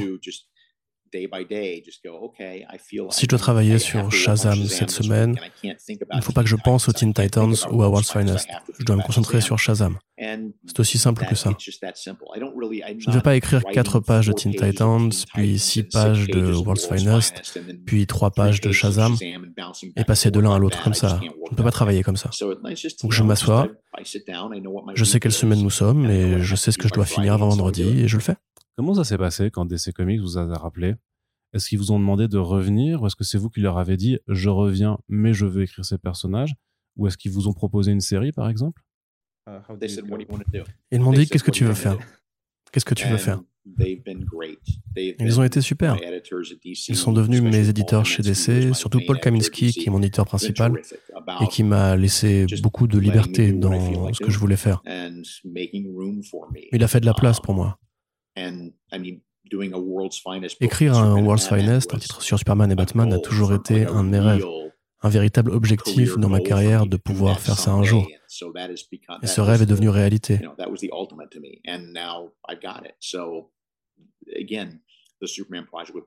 Si je dois travailler sur Shazam cette semaine, il ne faut pas que je pense aux Teen Titans ou à World's Finest. Je dois me concentrer sur Shazam. C'est aussi simple que ça. Je ne vais pas écrire quatre pages de Teen Titans, puis six pages de World's Finest, puis trois pages de Shazam, et passer de l'un à l'autre comme ça. Je ne peux pas travailler comme ça. Donc je m'assois, je sais quelle semaine nous sommes, et je sais ce que je dois finir avant vendredi, et je le fais. Comment ça s'est passé quand DC Comics vous a rappelé? Est-ce qu'ils vous ont demandé de revenir ou est-ce que c'est vous qui leur avez dit je reviens mais je veux écrire ces personnages? Ou est-ce qu'ils vous ont proposé une série par exemple? Ils m'ont dit qu'est-ce que tu veux faire? Qu'est-ce que tu veux faire? Ils ont été super. Ils sont devenus mes éditeurs chez DC, surtout Paul Kaminski, qui est mon éditeur principal et qui m'a laissé beaucoup de liberté dans ce que je voulais faire. Il a fait de la place pour moi. Écrire un World's Finest, un titre sur Superman et Batman, a toujours été un de mes rêves, un véritable objectif dans ma carrière de pouvoir faire ça un jour. Et ce rêve est devenu réalité.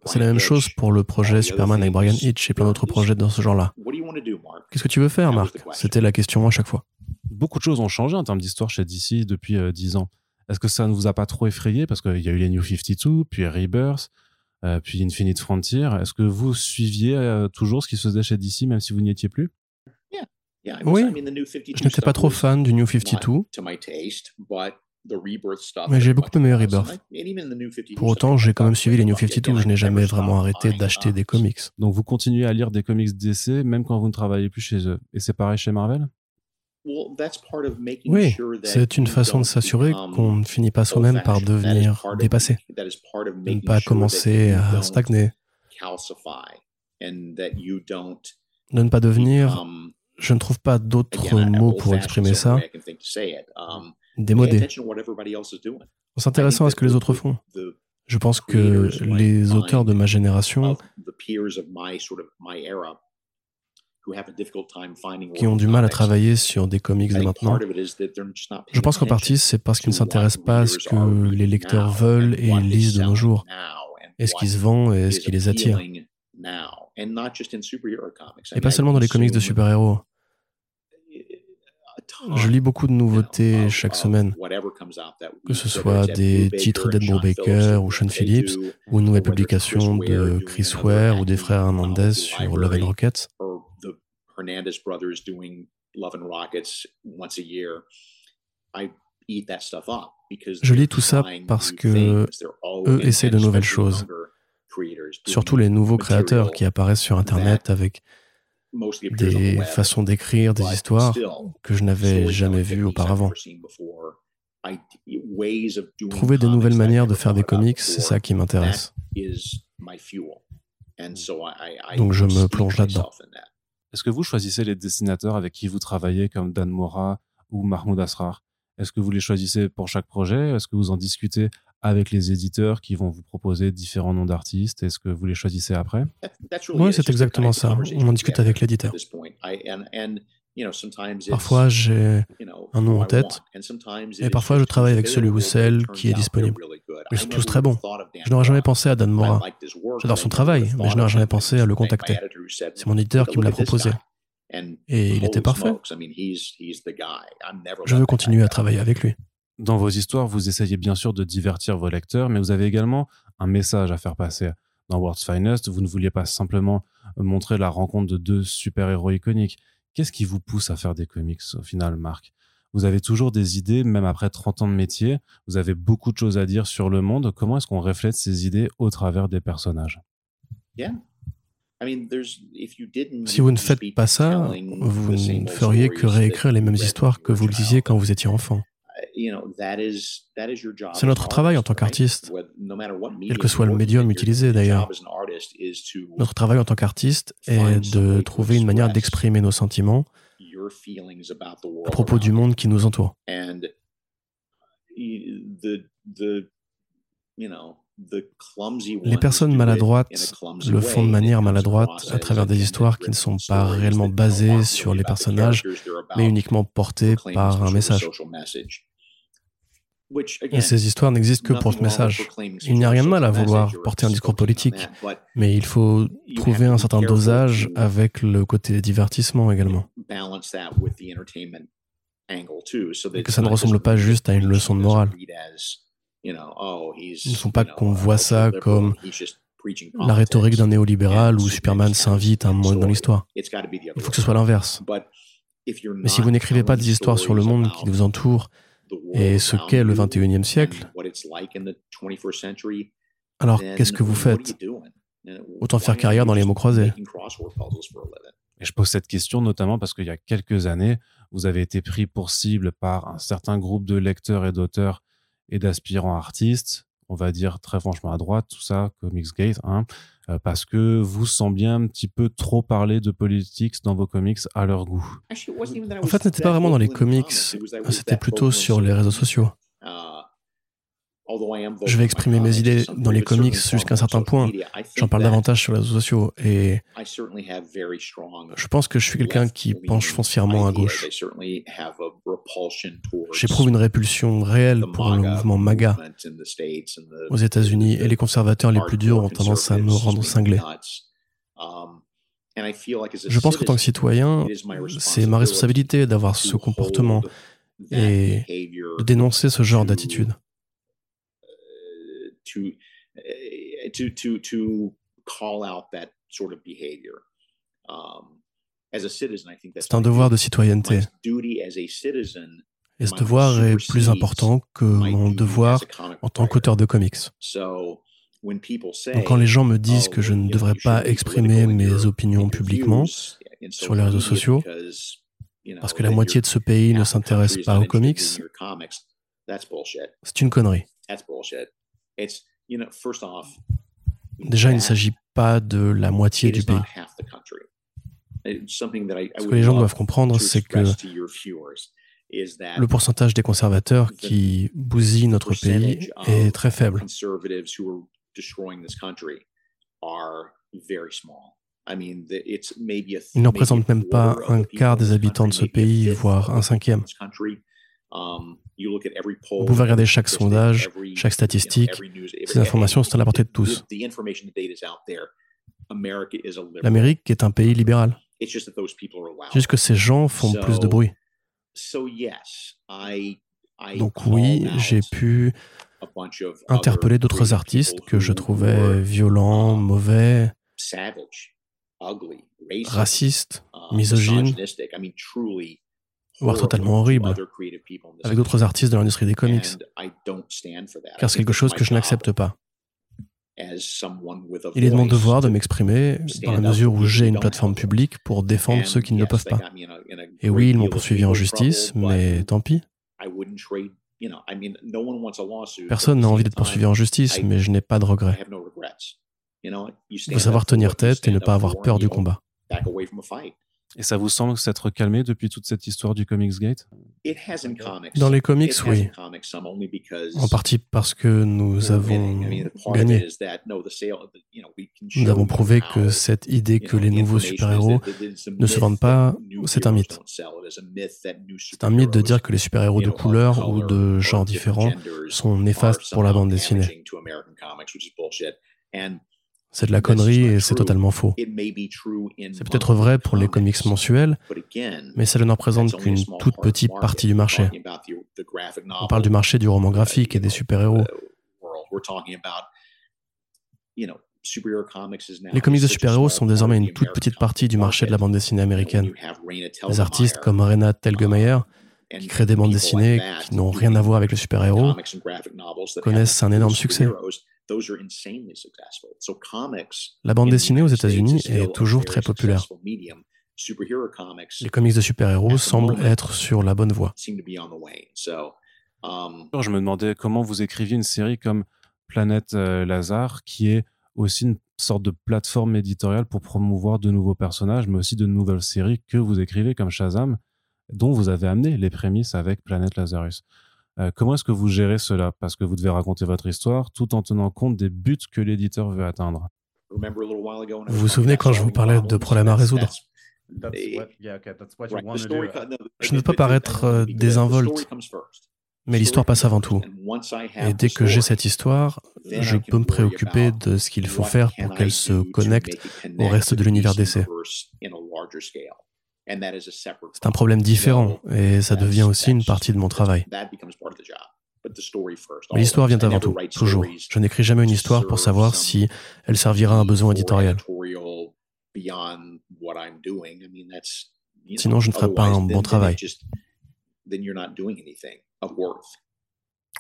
C'est la même chose pour le projet Superman avec Brian Hitch et plein d'autres projets dans ce genre-là. Qu'est-ce que tu veux faire, Marc? C'était la question à chaque fois. Beaucoup de choses ont changé en termes d'histoire chez DC depuis euh, dix ans. Est-ce que ça ne vous a pas trop effrayé Parce qu'il y a eu les New 52, puis Rebirth, puis Infinite Frontier. Est-ce que vous suiviez euh, toujours ce qui se faisait chez DC, même si vous n'y étiez plus? Oui, je n'étais pas trop fan du New 52. Mais j'ai beaucoup aimé Rebirth. Pour autant, j'ai quand même suivi les New 52. Je n'ai jamais vraiment arrêté d'acheter des comics. Donc vous continuez à lire des comics DC même quand vous ne travaillez plus chez eux. Et c'est pareil chez Marvel? Oui, c'est une façon de s'assurer qu'on ne finit pas soi-même par devenir dépassé, de ne pas commencer à stagner, de ne pas devenir, je ne trouve pas d'autres mots pour exprimer ça, um, démodé, en s'intéressant à ce que les autres font. Je pense que les auteurs de ma génération qui ont du mal à travailler sur des comics de maintenant. Je pense qu'en partie, c'est parce qu'ils ne s'intéressent pas à ce que les lecteurs veulent et lisent de nos jours, et ce qui se vend et ce qui les attire. Et pas seulement dans les comics de super-héros. Je lis beaucoup de nouveautés chaque semaine, que ce soit des titres d'Ed Baker ou Sean Phillips, ou une nouvelle publication de Chris Ware ou des frères Hernandez sur Love and Rockets. Hernandez brothers doing Love and Rockets once a year, I eat that stuff up Je lis tout ça parce que eux essaient de nouvelles choses. Surtout les nouveaux créateurs qui apparaissent sur Internet avec des façons d'écrire des histoires que je n'avais jamais vues auparavant. Trouver des nouvelles manières de faire des comics, c'est ça qui m'intéresse. Donc je me plonge là-dedans. Est-ce que vous choisissez les dessinateurs avec qui vous travaillez, comme Dan Mora ou Mahmoud Asrar? Est-ce que vous les choisissez pour chaque projet? Est-ce que vous en discutez avec les éditeurs qui vont vous proposer différents noms d'artistes? Est-ce que vous les choisissez après? Oui, c'est exactement ça. On en discute avec l'éditeur. Parfois, j'ai un nom en tête, et parfois, je travaille avec celui ou celle qui est disponible. Ils sont tous très bons. Je n'aurais jamais pensé à Dan Mora. J'adore son travail, mais je n'aurais jamais pensé à le contacter. C'est mon éditeur qui me l'a proposé. Et il était parfait. Je veux continuer à travailler avec lui. Dans vos histoires, vous essayez bien sûr de divertir vos lecteurs, mais vous avez également un message à faire passer. Dans World's Finest, vous ne vouliez pas simplement montrer la rencontre de deux super-héros iconiques. Qu'est-ce qui vous pousse à faire des comics au final, Marc? Vous avez toujours des idées, même après 30 ans de métier. Vous avez beaucoup de choses à dire sur le monde. Comment est-ce qu'on reflète ces idées au travers des personnages? Si vous ne faites pas ça, vous ne feriez que réécrire les mêmes histoires que vous lisiez quand vous étiez enfant. C'est notre travail en tant qu'artiste, quel que soit le médium utilisé d'ailleurs. Notre travail en tant qu'artiste est de trouver une manière d'exprimer nos sentiments à propos du monde qui nous entoure. Les personnes maladroites le font de manière maladroite à travers des histoires qui ne sont pas réellement basées sur les personnages, mais uniquement portées par un message. Et ces histoires n'existent que pour ce message. Il n'y a rien de mal à vouloir porter un discours politique, mais il faut trouver un certain dosage avec le côté divertissement également. Et que ça ne ressemble pas juste à une leçon de morale. Il ne faut pas qu'on voit ça comme la rhétorique d'un néolibéral où Superman s'invite à un moment dans l'histoire. Il faut que ce soit l'inverse. Mais si vous n'écrivez pas des histoires sur le monde qui vous entoure et ce qu'est le 21e siècle, alors qu'est-ce que vous faites? Autant faire carrière dans les mots croisés. Et je pose cette question notamment parce qu'il y a quelques années, vous avez été pris pour cible par un certain groupe de lecteurs et d'auteurs et d'aspirants artistes, on va dire très franchement à droite, tout ça, Comicsgate, hein, euh, parce que vous sembliez un petit peu trop parler de politique dans vos comics à leur goût. En fait, ce n'était pas vraiment dans les comics, c'était plutôt sur les réseaux sociaux. Je vais exprimer mes idées dans les comics jusqu'à un certain point. J'en parle davantage sur les réseaux sociaux et je pense que je suis quelqu'un qui penche foncièrement à gauche. J'éprouve une répulsion réelle pour le mouvement MAGA aux États-Unis et les conservateurs les plus durs ont tendance à me rendre cinglé. Je pense qu'en tant que citoyen, c'est ma responsabilité d'avoir ce comportement et de dénoncer ce genre d'attitude. C'est un devoir de citoyenneté. Et ce devoir est plus important que mon devoir en tant qu'auteur de comics. Donc quand les gens me disent que je ne oh, devrais pas exprimer mes opinions publiquement sur les réseaux sociaux, parce que la moitié de ce pays ne s'intéresse pas aux comics, c'est une connerie. Déjà, il ne s'agit pas de la moitié du pays. Ce que les gens doivent comprendre, c'est que le pourcentage des conservateurs qui bousillent notre pays est très faible. Ils ne représentent même pas un quart des habitants de ce pays, voire un cinquième. Um, Vous pouvez regarder chaque sondage, chaque statistique. Ces informations sont à la portée de tous. L'Amérique est un pays libéral. Juste que ces gens font plus de bruit. Donc oui, j'ai pu interpeller d'autres artistes que je trouvais violents, um, mauvais, racistes, uh, misogynes, voire totalement horrible, avec d'autres artistes de l'industrie des comics. Car c'est quelque chose que je n'accepte pas. Il est de mon devoir de m'exprimer dans la mesure où j'ai une plateforme publique pour défendre ceux qui ne le peuvent pas. Et oui, ils m'ont poursuivi en justice, mais tant pis. Personne n'a envie d'être poursuivi en justice, mais je n'ai pas de regrets. Il faut savoir tenir tête et ne pas avoir peur du combat. Et ça vous semble s'être calmé depuis toute cette histoire du Comics Gate? Dans les comics, oui. En partie parce que nous avons gagné. Nous avons prouvé que cette idée que les nouveaux super-héros ne se vendent pas, c'est un mythe. C'est un mythe de dire que les super-héros de couleur ou de genres différents sont néfastes pour la bande dessinée. C'est de la connerie et c'est totalement faux. C'est peut-être vrai pour les comics mensuels, mais ça ne représente qu'une toute petite partie du marché. On parle du marché du roman graphique et des super-héros. Les comics de super-héros sont désormais une toute petite partie du marché de la bande dessinée américaine. Des artistes comme Renat Telgemeier, qui créent des bandes dessinées qui n'ont rien à voir avec le super-héros, connaissent un énorme succès. La bande dessinée aux États-Unis est toujours très populaire. Les comics de super-héros semblent être sur la bonne voie. Um, Je me demandais comment vous écriviez une série comme Planète euh, Lazare, qui est aussi une sorte de plateforme éditoriale pour promouvoir de nouveaux personnages, mais aussi de nouvelles séries que vous écrivez comme Shazam, dont vous avez amené les prémices avec Planète Lazarus. Euh, comment est-ce que vous gérez cela? Parce que vous devez raconter votre histoire tout en tenant compte des buts que l'éditeur veut atteindre. Vous vous souvenez quand je vous parlais de problèmes à résoudre? Je ne veux pas paraître euh, désinvolte, mais l'histoire passe avant tout. Et dès que j'ai cette histoire, je peux me préoccuper de ce qu'il faut faire pour qu'elle se connecte au reste de l'univers d'essai. C'est un problème différent et ça devient aussi une partie de mon travail. Mais l'histoire vient avant tout, toujours. Je n'écris jamais une histoire pour savoir si elle servira à un besoin éditorial. Sinon, je ne ferai pas un bon travail.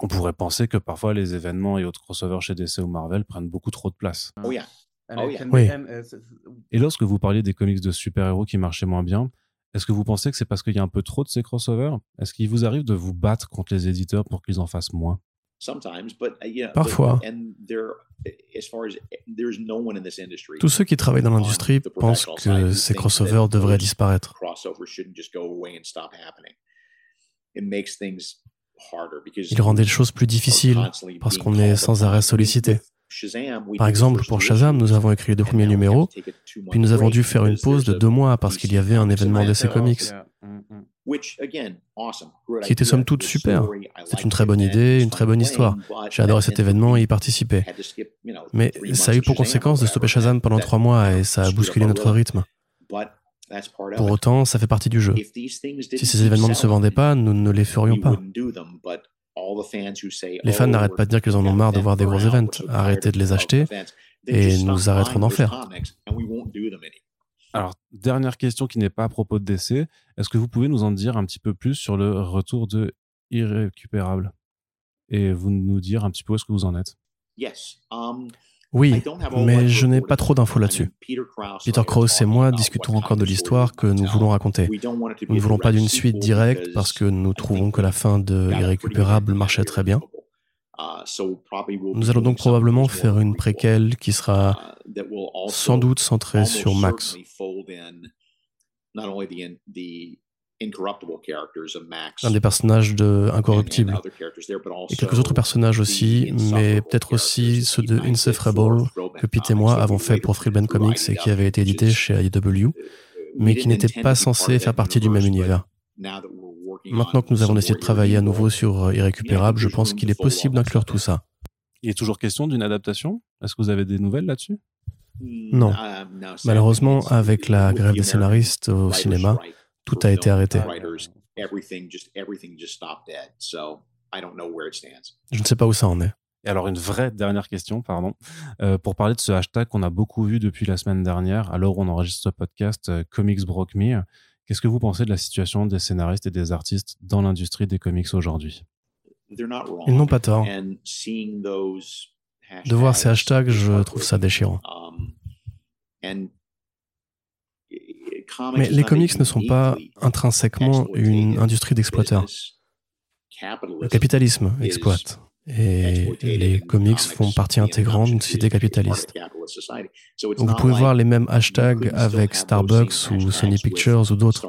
On pourrait penser que parfois les événements et autres crossovers chez DC ou Marvel prennent beaucoup trop de place. Oh, oui. Et lorsque vous parliez des comics de super-héros qui marchaient moins bien, est-ce que vous pensez que c'est parce qu'il y a un peu trop de ces crossovers? Est-ce qu'il vous arrive de vous battre contre les éditeurs pour qu'ils en fassent moins? Parfois. Tous ceux qui travaillent dans l'industrie pensent que ces crossovers devraient disparaître. Ils rendaient les choses plus difficiles parce qu'on est sans arrêt sollicité. Par exemple, pour Shazam, nous avons écrit les deux premiers numéros, puis nous avons dû faire une pause de deux mois parce qu'il y avait un événement d'essai comics, qui était somme toute super. C'est une très bonne idée, une très bonne histoire. J'ai adoré cet événement et y participer. Mais ça a eu pour conséquence de stopper Shazam pendant trois mois et ça a bousculé notre rythme. Pour autant, ça fait partie du jeu. Si ces événements ne se vendaient pas, nous ne les ferions pas. Les fans n'arrêtent pas de dire qu'ils en ont marre de voir des gros events. Arrêtez de les acheter et nous arrêterons d'en faire. Alors, dernière question qui n'est pas à propos de DC. Est-ce que vous pouvez nous en dire un petit peu plus sur le retour de Irrécupérable? Et vous nous dire un petit peu où est-ce que vous en êtes? Um, oui, mais je n'ai pas trop d'infos là-dessus. Peter Krause et moi discutons encore de l'histoire que nous voulons raconter. Nous ne voulons pas d'une suite directe parce que nous trouvons que la fin de Irrécupérable marchait très bien. Nous allons donc probablement faire une préquelle qui sera sans doute centrée sur Max un des personnages de Incorruptible. Et quelques autres personnages aussi, mais peut-être aussi ceux de Insufferable que Pete et moi avons fait pour Freeman Comics et qui avaient été édités chez IDW, mais qui n'étaient pas censés faire partie du même univers. Maintenant que nous avons décidé de travailler à nouveau sur euh, Irrécupérable, je pense qu'il est possible d'inclure tout ça. Il est toujours question d'une adaptation? Est-ce que vous avez des nouvelles là-dessus? Non. Malheureusement, avec la grève des scénaristes au cinéma, tout a été arrêté. Je ne sais pas où ça en est. Et alors, une vraie dernière question, pardon, euh, pour parler de ce hashtag qu'on a beaucoup vu depuis la semaine dernière, alors on enregistre ce podcast euh, Comics Broke Me. Qu'est-ce que vous pensez de la situation des scénaristes et des artistes dans l'industrie des comics aujourd'hui? Ils n'ont pas tort. De voir ces hashtags, je trouve ça déchirant. Um, mais les comics ne sont pas intrinsèquement une industrie d'exploiteurs. Le capitalisme exploite. Et les comics font partie intégrante d'une société capitaliste. Donc vous pouvez voir les mêmes hashtags avec Starbucks ou Sony Pictures ou d'autres.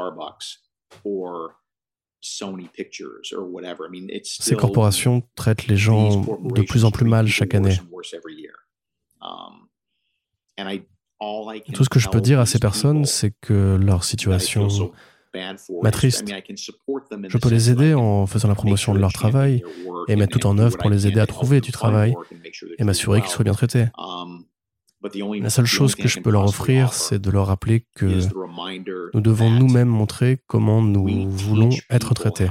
Ces corporations traitent les gens de plus en plus mal chaque année. Tout ce que je peux dire à ces personnes, c'est que leur situation m'attriste. Je peux les aider en faisant la promotion de leur travail et mettre tout en œuvre pour les aider à trouver du travail et m'assurer qu'ils soient bien traités. La seule chose que je peux leur offrir, c'est de leur rappeler que nous devons nous-mêmes montrer comment nous voulons être traités.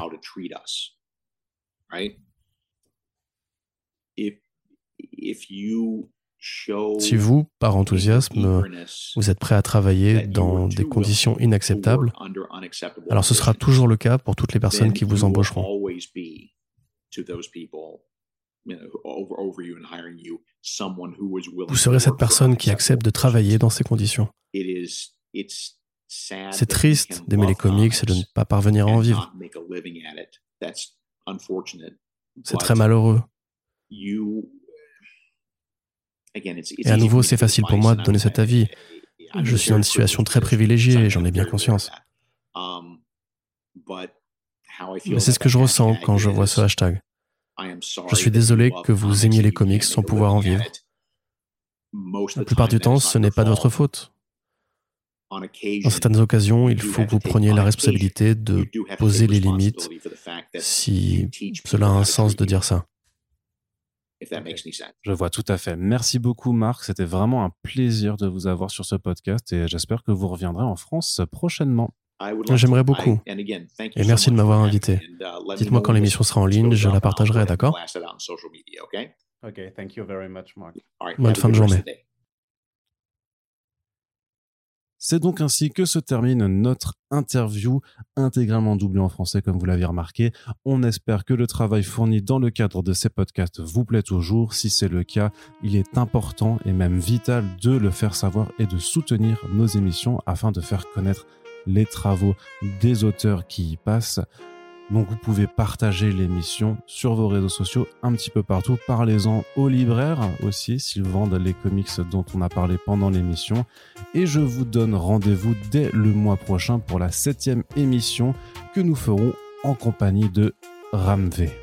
Si vous, par enthousiasme, vous êtes prêt à travailler dans des conditions inacceptables, alors ce sera toujours le cas pour toutes les personnes qui vous embaucheront. Vous serez cette personne qui accepte de travailler dans ces conditions. C'est triste d'aimer les comics et de ne pas parvenir à en vivre. C'est très malheureux. Et à nouveau, c'est facile pour moi de donner cet avis. Je suis dans une situation très privilégiée j'en ai bien conscience. Um, Mais c'est ce que je ressens quand je vois ce hashtag. Je suis désolé que vous aimiez les comics sans pouvoir en vivre. La plupart du temps, ce n'est pas de votre faute. Dans certaines occasions, il faut que vous preniez la responsabilité de poser les limites, si cela a un sens de dire ça. Je vois tout à fait. Merci beaucoup, Marc. C'était vraiment un plaisir de vous avoir sur ce podcast et j'espère que vous reviendrez en France prochainement. J'aimerais beaucoup. Et merci de m'avoir invité. Uh, Dites-moi quand l'émission sera en ligne, je la partagerai, d'accord Bonne fin de journée. C'est donc ainsi que se termine notre interview intégralement doublée en français comme vous l'aviez remarqué. On espère que le travail fourni dans le cadre de ces podcasts vous plaît toujours. Si c'est le cas, il est important et même vital de le faire savoir et de soutenir nos émissions afin de faire connaître les travaux des auteurs qui y passent. Donc vous pouvez partager l'émission sur vos réseaux sociaux un petit peu partout. Parlez-en aux libraires aussi s'ils vendent les comics dont on a parlé pendant l'émission. Et je vous donne rendez-vous dès le mois prochain pour la septième émission que nous ferons en compagnie de Ramvé.